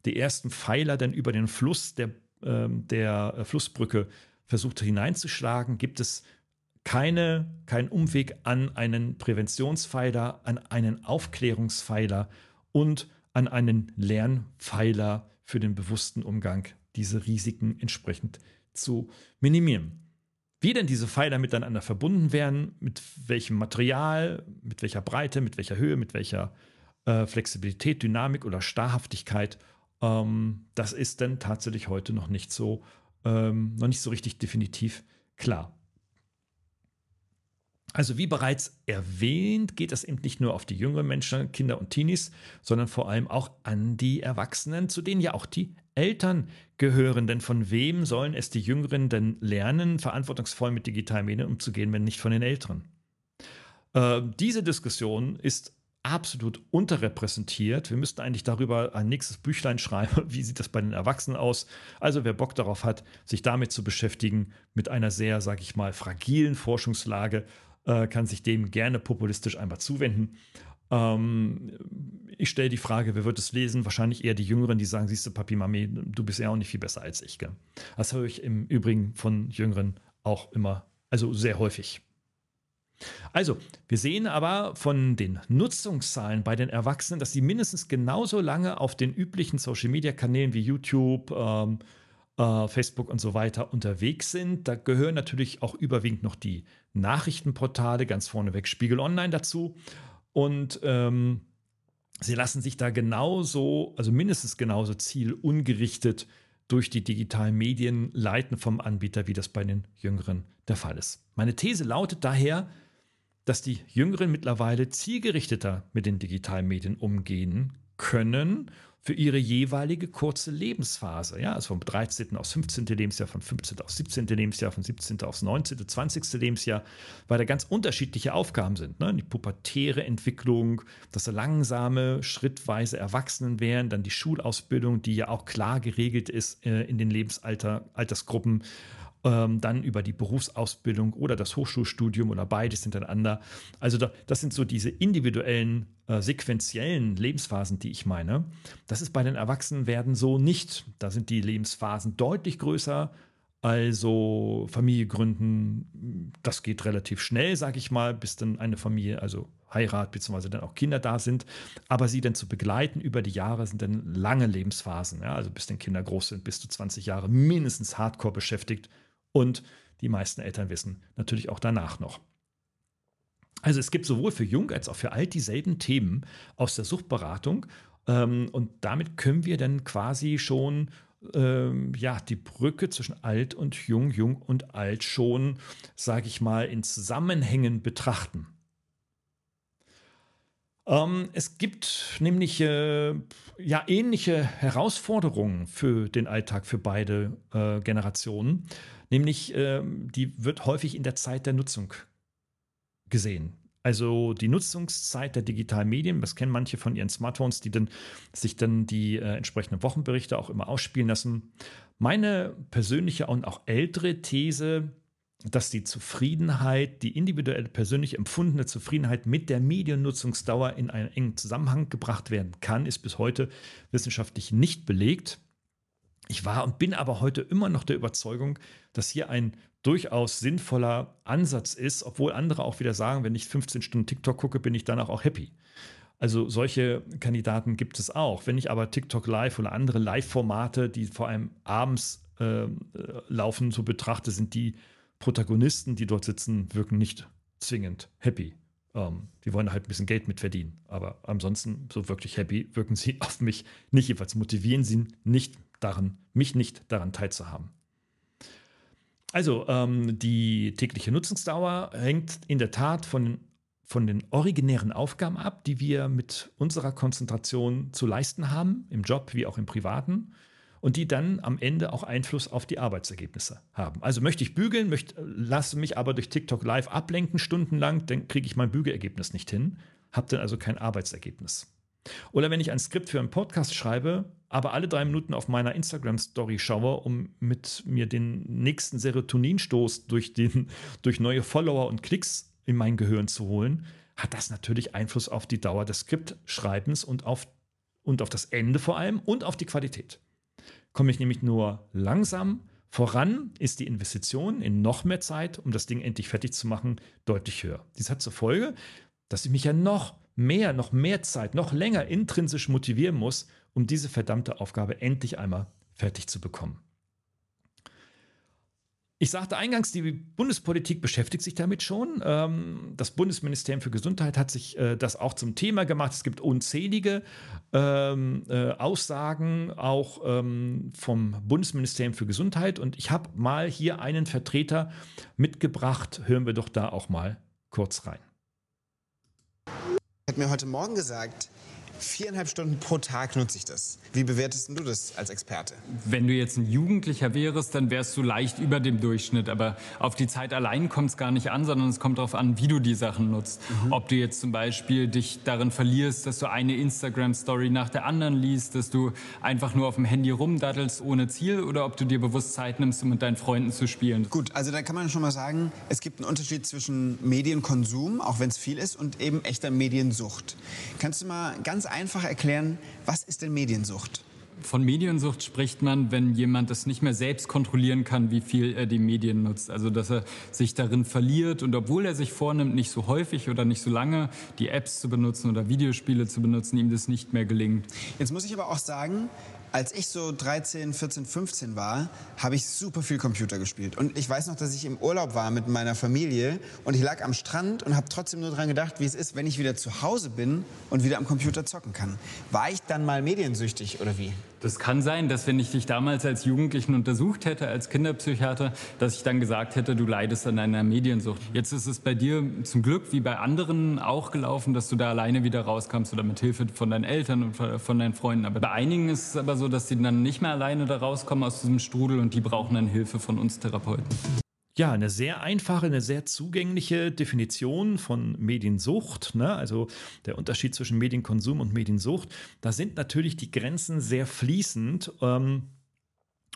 die ersten Pfeiler dann über den Fluss der, äh, der Flussbrücke versucht hineinzuschlagen, gibt es keine, keinen Umweg an einen Präventionspfeiler, an einen Aufklärungspfeiler und an einen Lernpfeiler für den bewussten Umgang, diese Risiken entsprechend zu minimieren. Wie denn diese Pfeiler miteinander verbunden werden, mit welchem Material, mit welcher Breite, mit welcher Höhe, mit welcher äh, Flexibilität, Dynamik oder Starrhaftigkeit, ähm, das ist dann tatsächlich heute noch nicht so, ähm, noch nicht so richtig definitiv klar. Also wie bereits erwähnt, geht es eben nicht nur auf die jüngeren Menschen, Kinder und Teenies, sondern vor allem auch an die Erwachsenen, zu denen ja auch die Eltern gehören. Denn von wem sollen es die Jüngeren denn lernen, verantwortungsvoll mit digitalen Medien umzugehen, wenn nicht von den Älteren? Äh, diese Diskussion ist absolut unterrepräsentiert. Wir müssten eigentlich darüber ein nächstes Büchlein schreiben. Wie sieht das bei den Erwachsenen aus? Also wer Bock darauf hat, sich damit zu beschäftigen, mit einer sehr, sage ich mal, fragilen Forschungslage, äh, kann sich dem gerne populistisch einfach zuwenden. Ähm, ich stelle die Frage, wer wird es lesen? Wahrscheinlich eher die Jüngeren, die sagen, siehst du, Papi, Mami, du bist ja auch nicht viel besser als ich. Gell? Das höre ich im Übrigen von Jüngeren auch immer, also sehr häufig. Also, wir sehen aber von den Nutzungszahlen bei den Erwachsenen, dass sie mindestens genauso lange auf den üblichen Social-Media-Kanälen wie YouTube, ähm, äh, Facebook und so weiter unterwegs sind. Da gehören natürlich auch überwiegend noch die Nachrichtenportale, ganz vorneweg Spiegel Online dazu. Und ähm, sie lassen sich da genauso, also mindestens genauso zielungerichtet durch die digitalen Medien leiten vom Anbieter, wie das bei den Jüngeren der Fall ist. Meine These lautet daher, dass die Jüngeren mittlerweile zielgerichteter mit den digitalen Medien umgehen können für ihre jeweilige kurze Lebensphase. Ja, also vom 13. aufs 15. Lebensjahr, vom 15. aufs 17. Lebensjahr, vom 17. aufs 19., 20. Lebensjahr, weil da ganz unterschiedliche Aufgaben sind. Ne? Die pubertäre Entwicklung, das langsame, schrittweise Erwachsenenwerden, dann die Schulausbildung, die ja auch klar geregelt ist äh, in den Lebensaltersgruppen ähm, dann über die Berufsausbildung oder das Hochschulstudium oder beides hintereinander. Also da, das sind so diese individuellen, äh, sequentiellen Lebensphasen, die ich meine. Das ist bei den Erwachsenenwerden so nicht. Da sind die Lebensphasen deutlich größer. Also Familie gründen, das geht relativ schnell, sage ich mal, bis dann eine Familie, also Heirat bzw. dann auch Kinder da sind. Aber sie dann zu begleiten über die Jahre sind dann lange Lebensphasen. Ja? Also bis dann Kinder groß sind, bis zu 20 Jahre mindestens hardcore beschäftigt und die meisten Eltern wissen natürlich auch danach noch. Also es gibt sowohl für Jung als auch für alt dieselben Themen aus der Suchtberatung ähm, und damit können wir dann quasi schon ähm, ja die Brücke zwischen alt und jung, jung und alt schon, sage ich mal, in Zusammenhängen betrachten. Ähm, es gibt nämlich äh, ja ähnliche Herausforderungen für den Alltag für beide äh, Generationen. Nämlich, äh, die wird häufig in der Zeit der Nutzung gesehen. Also die Nutzungszeit der digitalen Medien, das kennen manche von ihren Smartphones, die dann sich dann die äh, entsprechenden Wochenberichte auch immer ausspielen lassen. Meine persönliche und auch ältere These, dass die Zufriedenheit, die individuelle persönlich empfundene Zufriedenheit mit der Mediennutzungsdauer in einen engen Zusammenhang gebracht werden kann, ist bis heute wissenschaftlich nicht belegt. Ich war und bin aber heute immer noch der Überzeugung, dass hier ein durchaus sinnvoller Ansatz ist, obwohl andere auch wieder sagen, wenn ich 15 Stunden TikTok gucke, bin ich danach auch happy. Also solche Kandidaten gibt es auch. Wenn ich aber TikTok Live oder andere Live-Formate, die vor allem abends äh, laufen, so betrachte, sind die Protagonisten, die dort sitzen, wirken nicht zwingend happy. Ähm, die wollen halt ein bisschen Geld mitverdienen. Aber ansonsten, so wirklich happy, wirken sie auf mich nicht. Jedenfalls motivieren sie nicht daran, mich nicht daran teilzuhaben. Also, ähm, die tägliche Nutzungsdauer hängt in der Tat von von den originären Aufgaben ab, die wir mit unserer Konzentration zu leisten haben, im Job wie auch im privaten, und die dann am Ende auch Einfluss auf die Arbeitsergebnisse haben. Also möchte ich bügeln, möchte, lasse mich aber durch TikTok Live ablenken stundenlang, dann kriege ich mein Bügelergebnis nicht hin, habe dann also kein Arbeitsergebnis. Oder wenn ich ein Skript für einen Podcast schreibe, aber alle drei Minuten auf meiner Instagram-Story schaue, um mit mir den nächsten Serotoninstoß durch, den, durch neue Follower und Klicks in mein Gehirn zu holen, hat das natürlich Einfluss auf die Dauer des Skriptschreibens und auf, und auf das Ende vor allem und auf die Qualität. Komme ich nämlich nur langsam voran, ist die Investition in noch mehr Zeit, um das Ding endlich fertig zu machen, deutlich höher. Dies hat zur Folge, dass ich mich ja noch mehr, noch mehr Zeit, noch länger intrinsisch motivieren muss, um diese verdammte Aufgabe endlich einmal fertig zu bekommen. Ich sagte eingangs, die Bundespolitik beschäftigt sich damit schon. Ähm, das Bundesministerium für Gesundheit hat sich äh, das auch zum Thema gemacht. Es gibt unzählige ähm, äh, Aussagen auch ähm, vom Bundesministerium für Gesundheit. Und ich habe mal hier einen Vertreter mitgebracht. Hören wir doch da auch mal kurz rein. Hat mir heute Morgen gesagt, Viereinhalb Stunden pro Tag nutze ich das. Wie bewertest du das als Experte? Wenn du jetzt ein Jugendlicher wärst, dann wärst du leicht über dem Durchschnitt. Aber auf die Zeit allein kommt es gar nicht an, sondern es kommt darauf an, wie du die Sachen nutzt. Mhm. Ob du jetzt zum Beispiel dich darin verlierst, dass du eine Instagram-Story nach der anderen liest, dass du einfach nur auf dem Handy rumdattelst ohne Ziel oder ob du dir bewusst Zeit nimmst, um mit deinen Freunden zu spielen. Gut, also da kann man schon mal sagen, es gibt einen Unterschied zwischen Medienkonsum, auch wenn es viel ist, und eben echter Mediensucht. Kannst du mal ganz einfach erklären, was ist denn Mediensucht? Von Mediensucht spricht man, wenn jemand es nicht mehr selbst kontrollieren kann, wie viel er die Medien nutzt. Also dass er sich darin verliert und obwohl er sich vornimmt, nicht so häufig oder nicht so lange die Apps zu benutzen oder Videospiele zu benutzen, ihm das nicht mehr gelingt. Jetzt muss ich aber auch sagen, als ich so 13, 14, 15 war, habe ich super viel Computer gespielt. Und ich weiß noch, dass ich im Urlaub war mit meiner Familie und ich lag am Strand und habe trotzdem nur daran gedacht, wie es ist, wenn ich wieder zu Hause bin und wieder am Computer zocken kann. War ich dann mal mediensüchtig oder wie? Das kann sein, dass wenn ich dich damals als Jugendlichen untersucht hätte, als Kinderpsychiater, dass ich dann gesagt hätte, du leidest an einer Mediensucht. Jetzt ist es bei dir zum Glück wie bei anderen auch gelaufen, dass du da alleine wieder rauskommst oder mit Hilfe von deinen Eltern und von deinen Freunden. Aber bei einigen ist es aber so, dass sie dann nicht mehr alleine da rauskommen aus diesem Strudel und die brauchen dann Hilfe von uns Therapeuten. Ja, eine sehr einfache, eine sehr zugängliche Definition von Mediensucht. Ne? Also der Unterschied zwischen Medienkonsum und Mediensucht. Da sind natürlich die Grenzen sehr fließend. Ähm,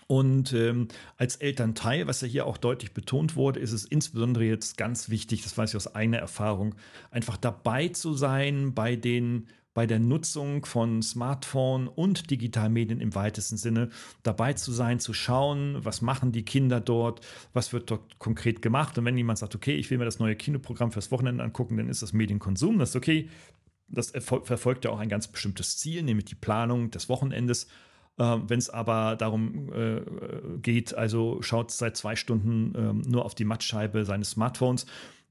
und ähm, als Elternteil, was ja hier auch deutlich betont wurde, ist es insbesondere jetzt ganz wichtig, das weiß ich aus eigener Erfahrung, einfach dabei zu sein bei den bei der Nutzung von Smartphone und Digitalmedien im weitesten Sinne dabei zu sein, zu schauen, was machen die Kinder dort, was wird dort konkret gemacht. Und wenn jemand sagt, okay, ich will mir das neue Kinoprogramm fürs Wochenende angucken, dann ist das Medienkonsum, das ist okay. Das verfolgt ja auch ein ganz bestimmtes Ziel, nämlich die Planung des Wochenendes. Äh, Wenn es aber darum äh, geht, also schaut seit zwei Stunden äh, nur auf die Mattscheibe seines Smartphones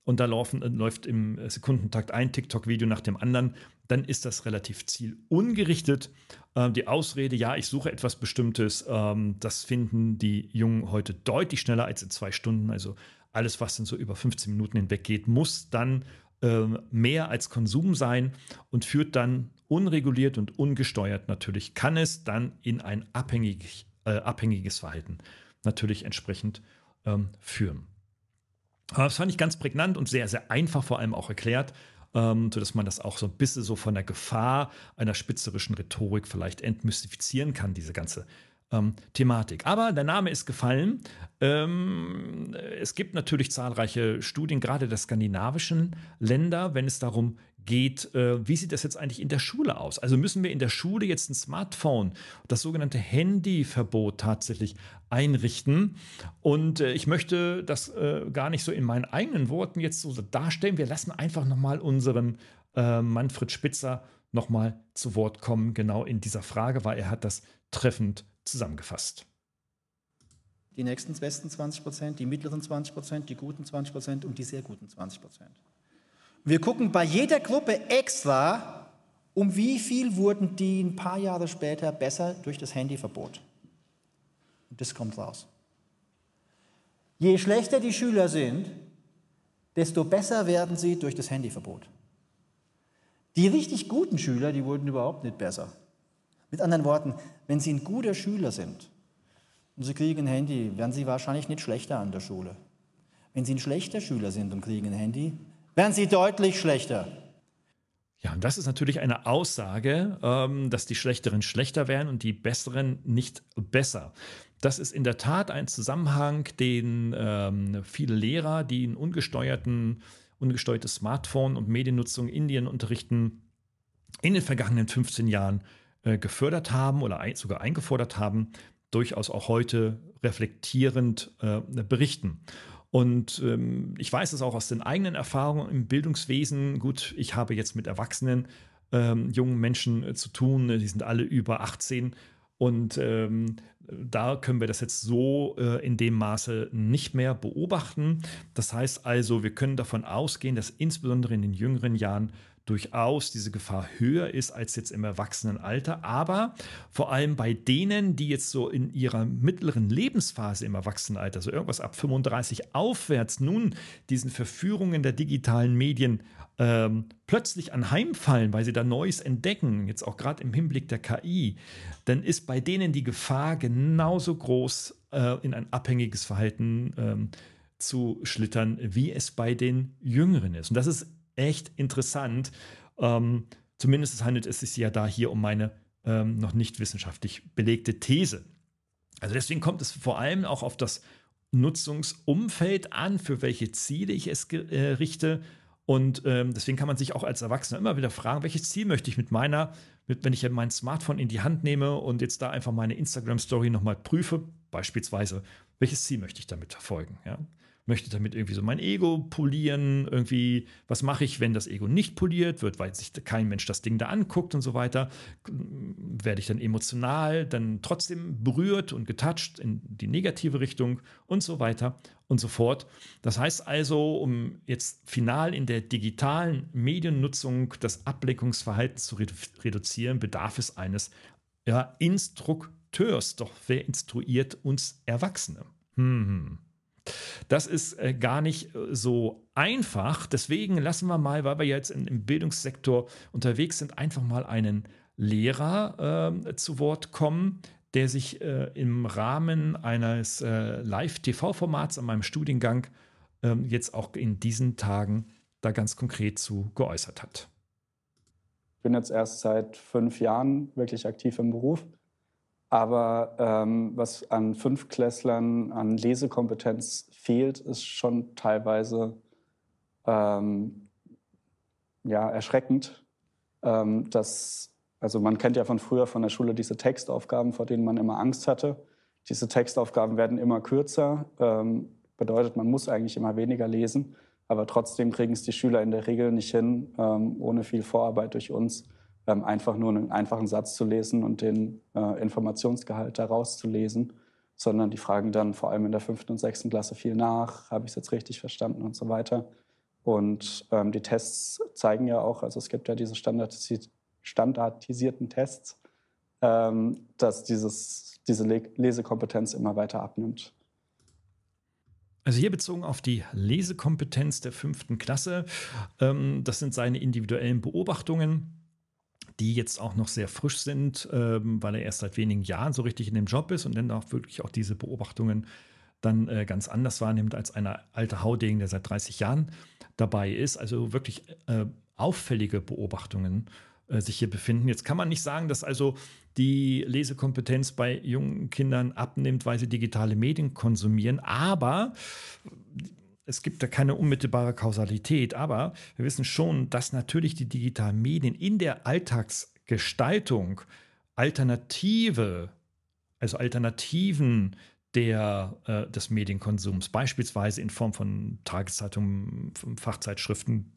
und da laufen, äh, läuft im Sekundentakt ein TikTok-Video nach dem anderen, dann ist das relativ zielungerichtet. Ähm, die Ausrede, ja, ich suche etwas Bestimmtes, ähm, das finden die Jungen heute deutlich schneller als in zwei Stunden. Also alles, was dann so über 15 Minuten hinweg geht, muss dann äh, mehr als Konsum sein und führt dann unreguliert und ungesteuert natürlich, kann es dann in ein abhängig, äh, abhängiges Verhalten natürlich entsprechend ähm, führen. Aber das fand ich ganz prägnant und sehr, sehr einfach vor allem auch erklärt, ähm, sodass man das auch so ein bisschen so von der Gefahr einer spitzerischen Rhetorik vielleicht entmystifizieren kann, diese ganze ähm, Thematik. Aber der Name ist gefallen. Ähm, es gibt natürlich zahlreiche Studien, gerade der skandinavischen Länder, wenn es darum geht, äh, wie sieht das jetzt eigentlich in der Schule aus? Also müssen wir in der Schule jetzt ein Smartphone, das sogenannte Handyverbot tatsächlich einrichten? Und äh, ich möchte das äh, gar nicht so in meinen eigenen Worten jetzt so darstellen. Wir lassen einfach nochmal unseren äh, Manfred Spitzer nochmal zu Wort kommen, genau in dieser Frage, weil er hat das treffend zusammengefasst. Die nächsten besten 20 Prozent, die mittleren 20 Prozent, die guten 20 Prozent und die sehr guten 20 Prozent. Wir gucken bei jeder Gruppe extra, um wie viel wurden die ein paar Jahre später besser durch das Handyverbot. Und das kommt raus. Je schlechter die Schüler sind, desto besser werden sie durch das Handyverbot. Die richtig guten Schüler, die wurden überhaupt nicht besser. Mit anderen Worten, wenn sie ein guter Schüler sind und sie kriegen ein Handy, werden sie wahrscheinlich nicht schlechter an der Schule. Wenn sie ein schlechter Schüler sind und kriegen ein Handy, werden sie deutlich schlechter. Ja, und das ist natürlich eine Aussage, ähm, dass die Schlechteren schlechter werden und die Besseren nicht besser. Das ist in der Tat ein Zusammenhang, den ähm, viele Lehrer, die ein ungesteuerten, ungesteuertes Smartphone und Mediennutzung in unterrichten, in den vergangenen 15 Jahren äh, gefördert haben oder sogar eingefordert haben, durchaus auch heute reflektierend äh, berichten. Und ähm, ich weiß es auch aus den eigenen Erfahrungen im Bildungswesen. Gut, ich habe jetzt mit erwachsenen ähm, jungen Menschen äh, zu tun, die sind alle über 18 und ähm, da können wir das jetzt so äh, in dem Maße nicht mehr beobachten. Das heißt also, wir können davon ausgehen, dass insbesondere in den jüngeren Jahren durchaus diese Gefahr höher ist als jetzt im Erwachsenenalter. Aber vor allem bei denen, die jetzt so in ihrer mittleren Lebensphase im Erwachsenenalter, so irgendwas ab 35 aufwärts, nun diesen Verführungen der digitalen Medien ähm, plötzlich anheimfallen, weil sie da Neues entdecken, jetzt auch gerade im Hinblick der KI, dann ist bei denen die Gefahr genauso groß, äh, in ein abhängiges Verhalten ähm, zu schlittern, wie es bei den Jüngeren ist. Und das ist echt interessant. Ähm, zumindest handelt es sich ja da hier um meine ähm, noch nicht wissenschaftlich belegte These. Also deswegen kommt es vor allem auch auf das Nutzungsumfeld an, für welche Ziele ich es äh, richte. Und ähm, deswegen kann man sich auch als Erwachsener immer wieder fragen, welches Ziel möchte ich mit meiner, mit, wenn ich mein Smartphone in die Hand nehme und jetzt da einfach meine Instagram-Story nochmal prüfe, beispielsweise, welches Ziel möchte ich damit verfolgen? Ja? Möchte damit irgendwie so mein Ego polieren. Irgendwie, was mache ich, wenn das Ego nicht poliert wird, weil sich kein Mensch das Ding da anguckt und so weiter? Werde ich dann emotional, dann trotzdem berührt und getoucht in die negative Richtung und so weiter und so fort. Das heißt also, um jetzt final in der digitalen Mediennutzung das Ablenkungsverhalten zu redu reduzieren, bedarf es eines ja, Instrukteurs. Doch wer instruiert uns Erwachsene? Hm. Das ist äh, gar nicht äh, so einfach. Deswegen lassen wir mal, weil wir jetzt in, im Bildungssektor unterwegs sind, einfach mal einen Lehrer äh, zu Wort kommen, der sich äh, im Rahmen eines äh, Live-TV-Formats an meinem Studiengang ähm, jetzt auch in diesen Tagen da ganz konkret zu geäußert hat. Ich bin jetzt erst seit fünf Jahren wirklich aktiv im Beruf aber ähm, was an Fünfklässlern an Lesekompetenz fehlt, ist schon teilweise ähm, ja, erschreckend. Ähm, dass, also man kennt ja von früher von der Schule diese Textaufgaben, vor denen man immer Angst hatte. Diese Textaufgaben werden immer kürzer, ähm, bedeutet, man muss eigentlich immer weniger lesen. Aber trotzdem kriegen es die Schüler in der Regel nicht hin, ähm, ohne viel Vorarbeit durch uns, ähm, einfach nur einen einfachen Satz zu lesen und den äh, Informationsgehalt daraus zu lesen, sondern die fragen dann vor allem in der fünften und sechsten Klasse viel nach, habe ich es jetzt richtig verstanden und so weiter. Und ähm, die Tests zeigen ja auch, also es gibt ja diese standardisi standardisierten Tests, ähm, dass dieses, diese Le Lesekompetenz immer weiter abnimmt. Also hier bezogen auf die Lesekompetenz der fünften Klasse. Ähm, das sind seine individuellen Beobachtungen die jetzt auch noch sehr frisch sind, ähm, weil er erst seit wenigen Jahren so richtig in dem Job ist und dann auch wirklich auch diese Beobachtungen dann äh, ganz anders wahrnimmt als ein alter Haudegen, der seit 30 Jahren dabei ist. Also wirklich äh, auffällige Beobachtungen äh, sich hier befinden. Jetzt kann man nicht sagen, dass also die Lesekompetenz bei jungen Kindern abnimmt, weil sie digitale Medien konsumieren, aber es gibt da keine unmittelbare Kausalität, aber wir wissen schon, dass natürlich die digitalen Medien in der Alltagsgestaltung Alternative, also Alternativen der, äh, des Medienkonsums, beispielsweise in Form von Tageszeitungen, Fachzeitschriften,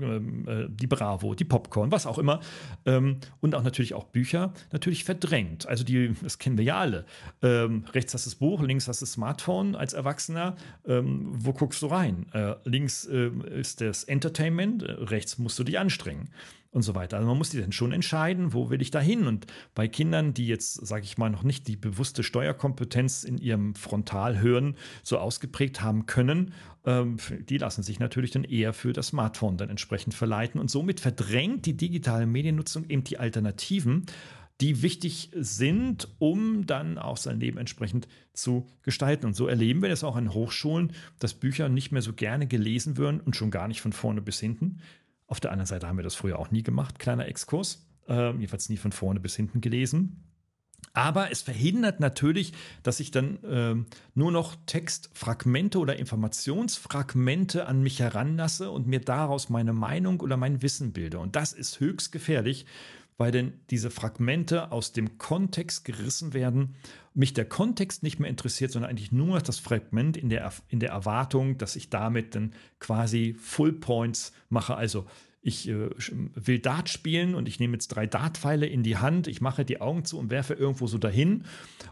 die Bravo, die Popcorn, was auch immer, ähm, und auch natürlich auch Bücher, natürlich verdrängt. Also die, das kennen wir ja alle. Ähm, rechts hast du das Buch, links hast du das Smartphone als Erwachsener. Ähm, wo guckst du rein? Äh, links äh, ist das Entertainment, äh, rechts musst du dich anstrengen und so weiter. Also man muss sich dann schon entscheiden, wo will ich da hin? Und bei Kindern, die jetzt, sage ich mal, noch nicht die bewusste Steuerkompetenz in ihrem Frontalhirn so ausgeprägt haben können, ähm, die lassen sich natürlich dann eher für das Smartphone dann entsprechend verleiten. Und somit verdrängt die digitale Mediennutzung eben die Alternativen, die wichtig sind, um dann auch sein Leben entsprechend zu gestalten. Und so erleben wir das auch an Hochschulen, dass Bücher nicht mehr so gerne gelesen werden und schon gar nicht von vorne bis hinten. Auf der anderen Seite haben wir das früher auch nie gemacht, kleiner Exkurs. Äh, jedenfalls nie von vorne bis hinten gelesen. Aber es verhindert natürlich, dass ich dann äh, nur noch Textfragmente oder Informationsfragmente an mich heranlasse und mir daraus meine Meinung oder mein Wissen bilde. Und das ist höchst gefährlich, weil denn diese Fragmente aus dem Kontext gerissen werden, mich der Kontext nicht mehr interessiert, sondern eigentlich nur das Fragment in der, in der Erwartung, dass ich damit dann quasi Full Points mache. Also ich äh, will Dart spielen und ich nehme jetzt drei Dartpfeile in die Hand, ich mache die Augen zu und werfe irgendwo so dahin.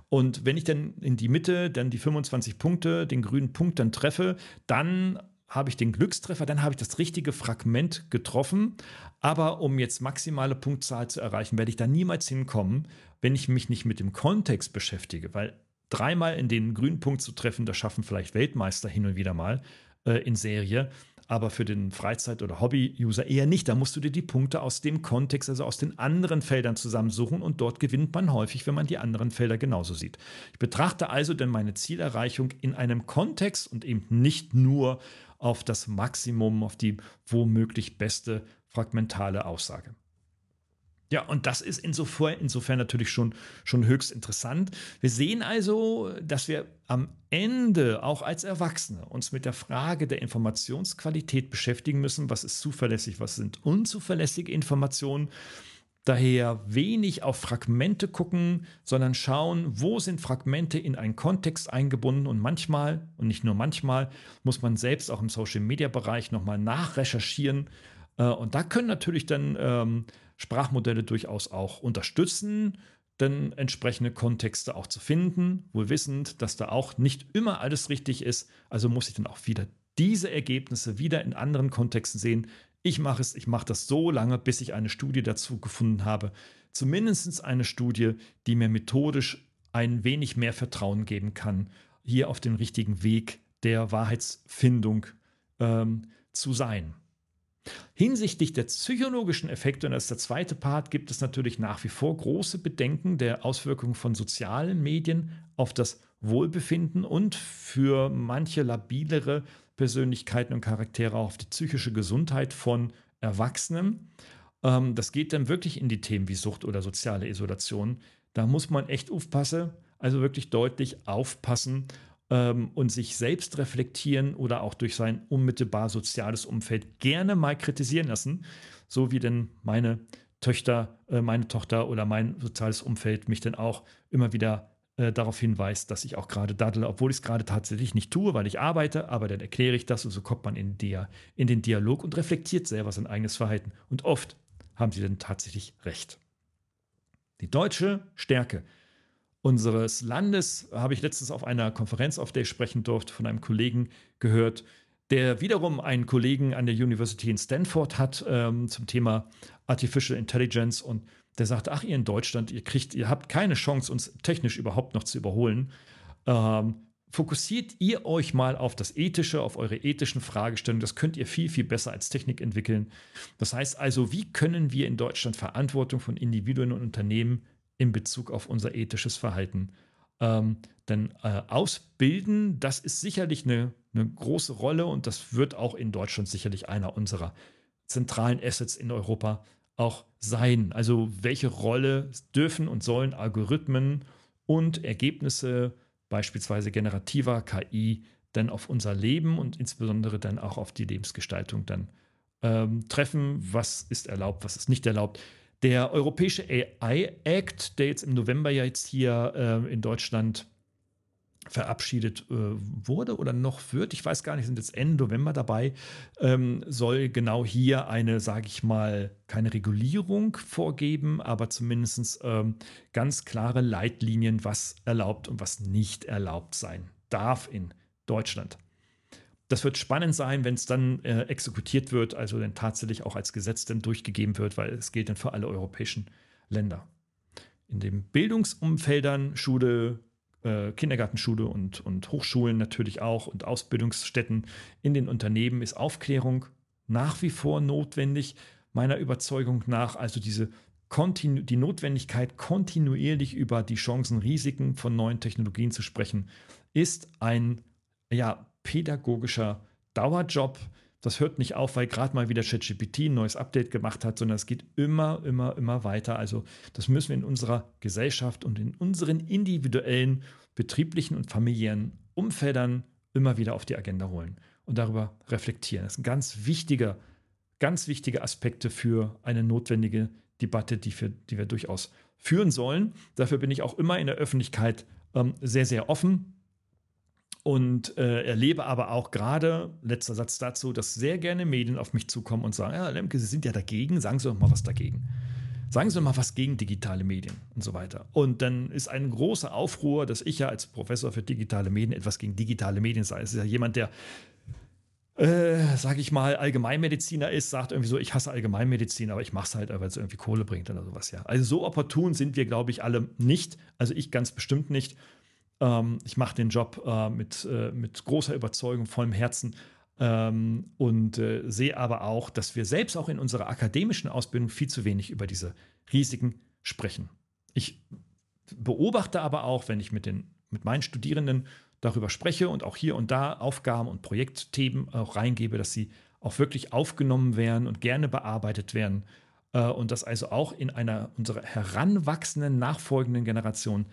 Und wenn ich dann in die Mitte dann die 25 Punkte, den grünen Punkt dann treffe, dann habe ich den Glückstreffer, dann habe ich das richtige Fragment getroffen. Aber um jetzt maximale Punktzahl zu erreichen, werde ich da niemals hinkommen, wenn ich mich nicht mit dem Kontext beschäftige. Weil dreimal in den grünen Punkt zu treffen, das schaffen vielleicht Weltmeister hin und wieder mal äh, in Serie. Aber für den Freizeit- oder Hobby-User eher nicht. Da musst du dir die Punkte aus dem Kontext, also aus den anderen Feldern zusammensuchen und dort gewinnt man häufig, wenn man die anderen Felder genauso sieht. Ich betrachte also denn meine Zielerreichung in einem Kontext und eben nicht nur auf das Maximum, auf die womöglich beste fragmentale Aussage. Ja, und das ist insofern, insofern natürlich schon, schon höchst interessant. Wir sehen also, dass wir am Ende auch als Erwachsene uns mit der Frage der Informationsqualität beschäftigen müssen. Was ist zuverlässig, was sind unzuverlässige Informationen? Daher wenig auf Fragmente gucken, sondern schauen, wo sind Fragmente in einen Kontext eingebunden und manchmal, und nicht nur manchmal, muss man selbst auch im Social-Media-Bereich nochmal nachrecherchieren. Äh, und da können natürlich dann ähm, Sprachmodelle durchaus auch unterstützen, dann entsprechende Kontexte auch zu finden, wohl wissend, dass da auch nicht immer alles richtig ist. Also muss ich dann auch wieder diese Ergebnisse wieder in anderen Kontexten sehen, ich mache es, ich mache das so lange, bis ich eine Studie dazu gefunden habe. Zumindest eine Studie, die mir methodisch ein wenig mehr Vertrauen geben kann, hier auf dem richtigen Weg der Wahrheitsfindung ähm, zu sein. Hinsichtlich der psychologischen Effekte, und das ist der zweite Part, gibt es natürlich nach wie vor große Bedenken der Auswirkungen von sozialen Medien auf das Wohlbefinden und für manche labilere Persönlichkeiten und Charaktere auch auf die psychische Gesundheit von Erwachsenen. Ähm, das geht dann wirklich in die Themen wie Sucht oder soziale Isolation. Da muss man echt aufpassen, also wirklich deutlich aufpassen ähm, und sich selbst reflektieren oder auch durch sein unmittelbar soziales Umfeld gerne mal kritisieren lassen, so wie denn meine Töchter, äh, meine Tochter oder mein soziales Umfeld mich dann auch immer wieder äh, darauf hinweist, dass ich auch gerade daddle, obwohl ich es gerade tatsächlich nicht tue, weil ich arbeite, aber dann erkläre ich das und so kommt man in, der, in den Dialog und reflektiert selber sein eigenes Verhalten. Und oft haben sie dann tatsächlich recht. Die deutsche Stärke unseres Landes habe ich letztens auf einer Konferenz, auf der ich sprechen durfte, von einem Kollegen gehört, der wiederum einen Kollegen an der University in Stanford hat ähm, zum Thema Artificial Intelligence und der sagte, ach, ihr in Deutschland, ihr kriegt, ihr habt keine Chance, uns technisch überhaupt noch zu überholen. Ähm, fokussiert ihr euch mal auf das Ethische, auf eure ethischen Fragestellungen. Das könnt ihr viel, viel besser als Technik entwickeln. Das heißt also, wie können wir in Deutschland Verantwortung von Individuen und Unternehmen in Bezug auf unser ethisches Verhalten ähm, denn äh, ausbilden? Das ist sicherlich eine, eine große Rolle und das wird auch in Deutschland sicherlich einer unserer zentralen Assets in Europa auch sein? Also welche Rolle dürfen und sollen Algorithmen und Ergebnisse beispielsweise generativer KI dann auf unser Leben und insbesondere dann auch auf die Lebensgestaltung dann ähm, treffen. Was ist erlaubt, was ist nicht erlaubt. Der Europäische AI Act, der jetzt im November ja jetzt hier äh, in Deutschland verabschiedet äh, wurde oder noch wird, ich weiß gar nicht, sind jetzt Ende November dabei, ähm, soll genau hier eine, sage ich mal, keine Regulierung vorgeben, aber zumindest ähm, ganz klare Leitlinien, was erlaubt und was nicht erlaubt sein darf in Deutschland. Das wird spannend sein, wenn es dann äh, exekutiert wird, also dann tatsächlich auch als Gesetz dann durchgegeben wird, weil es gilt dann für alle europäischen Länder. In den Bildungsumfeldern, Schule, äh, Kindergartenschule und, und Hochschulen natürlich auch und Ausbildungsstätten in den Unternehmen ist Aufklärung nach wie vor notwendig, meiner Überzeugung nach. Also diese Kontinu die Notwendigkeit, kontinuierlich über die Chancen, Risiken von neuen Technologien zu sprechen, ist ein ja, pädagogischer Dauerjob. Das hört nicht auf, weil gerade mal wieder ChatGPT ein neues Update gemacht hat, sondern es geht immer, immer, immer weiter. Also das müssen wir in unserer Gesellschaft und in unseren individuellen, betrieblichen und familiären Umfeldern immer wieder auf die Agenda holen und darüber reflektieren. Das sind ganz wichtige, ganz wichtige Aspekte für eine notwendige Debatte, die, für, die wir durchaus führen sollen. Dafür bin ich auch immer in der Öffentlichkeit ähm, sehr, sehr offen und äh, erlebe aber auch gerade, letzter Satz dazu, dass sehr gerne Medien auf mich zukommen und sagen, ja, Lemke, Sie sind ja dagegen, sagen Sie doch mal was dagegen. Sagen Sie doch mal was gegen digitale Medien und so weiter. Und dann ist ein großer Aufruhr, dass ich ja als Professor für digitale Medien etwas gegen digitale Medien sage. Es ist ja jemand, der äh, sage ich mal, Allgemeinmediziner ist, sagt irgendwie so, ich hasse Allgemeinmedizin, aber ich mache es halt, weil es irgendwie Kohle bringt oder sowas, ja. Also so opportun sind wir, glaube ich, alle nicht. Also ich ganz bestimmt nicht. Ähm, ich mache den Job äh, mit, äh, mit großer Überzeugung, vollem Herzen ähm, und äh, sehe aber auch, dass wir selbst auch in unserer akademischen Ausbildung viel zu wenig über diese Risiken sprechen. Ich beobachte aber auch, wenn ich mit, den, mit meinen Studierenden darüber spreche und auch hier und da Aufgaben und Projektthemen auch reingebe, dass sie auch wirklich aufgenommen werden und gerne bearbeitet werden äh, und dass also auch in einer unserer heranwachsenden, nachfolgenden Generation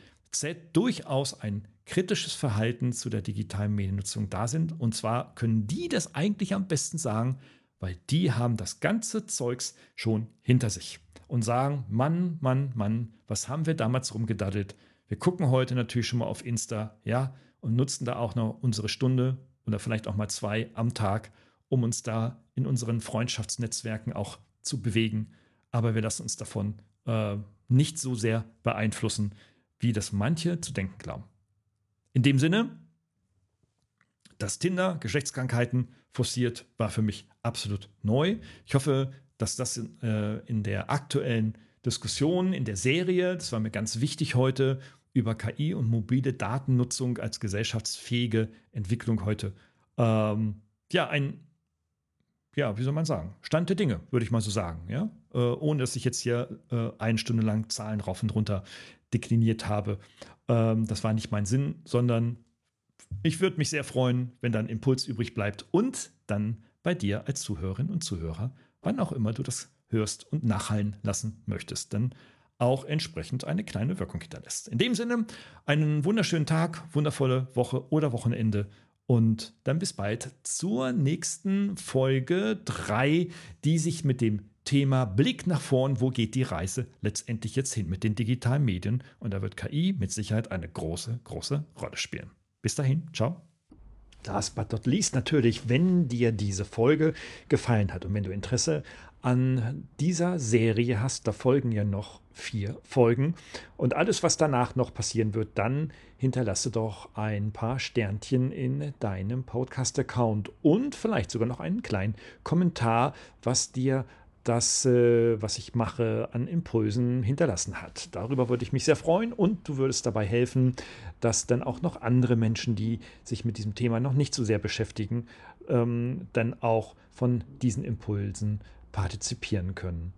durchaus ein kritisches Verhalten zu der digitalen Mediennutzung da sind. Und zwar können die das eigentlich am besten sagen, weil die haben das ganze Zeugs schon hinter sich und sagen, Mann, Mann, Mann, was haben wir damals rumgedaddelt? Wir gucken heute natürlich schon mal auf Insta, ja, und nutzen da auch noch unsere Stunde oder vielleicht auch mal zwei am Tag, um uns da in unseren Freundschaftsnetzwerken auch zu bewegen. Aber wir lassen uns davon äh, nicht so sehr beeinflussen, wie das manche zu denken glauben. In dem Sinne, dass Tinder Geschlechtskrankheiten forciert, war für mich absolut neu. Ich hoffe, dass das in, äh, in der aktuellen Diskussion, in der Serie, das war mir ganz wichtig heute, über KI und mobile Datennutzung als gesellschaftsfähige Entwicklung heute, ähm, ja, ein, ja, wie soll man sagen, Stand der Dinge, würde ich mal so sagen, ja, äh, ohne dass ich jetzt hier äh, eine Stunde lang Zahlen rauf und runter dekliniert habe. Ähm, das war nicht mein Sinn, sondern ich würde mich sehr freuen, wenn dann Impuls übrig bleibt und dann bei dir als Zuhörerin und Zuhörer, wann auch immer du das hörst und nachhallen lassen möchtest, dann auch entsprechend eine kleine Wirkung hinterlässt. In dem Sinne, einen wunderschönen Tag, wundervolle Woche oder Wochenende und dann bis bald zur nächsten Folge 3, die sich mit dem Thema Blick nach vorn, wo geht die Reise letztendlich jetzt hin mit den digitalen Medien? Und da wird KI mit Sicherheit eine große, große Rolle spielen. Bis dahin, ciao. Last but not least natürlich, wenn dir diese Folge gefallen hat und wenn du Interesse an dieser Serie hast, da folgen ja noch vier Folgen und alles, was danach noch passieren wird, dann hinterlasse doch ein paar Sternchen in deinem Podcast-Account und vielleicht sogar noch einen kleinen Kommentar, was dir das, äh, was ich mache, an Impulsen hinterlassen hat. Darüber würde ich mich sehr freuen und du würdest dabei helfen, dass dann auch noch andere Menschen, die sich mit diesem Thema noch nicht so sehr beschäftigen, ähm, dann auch von diesen Impulsen partizipieren können.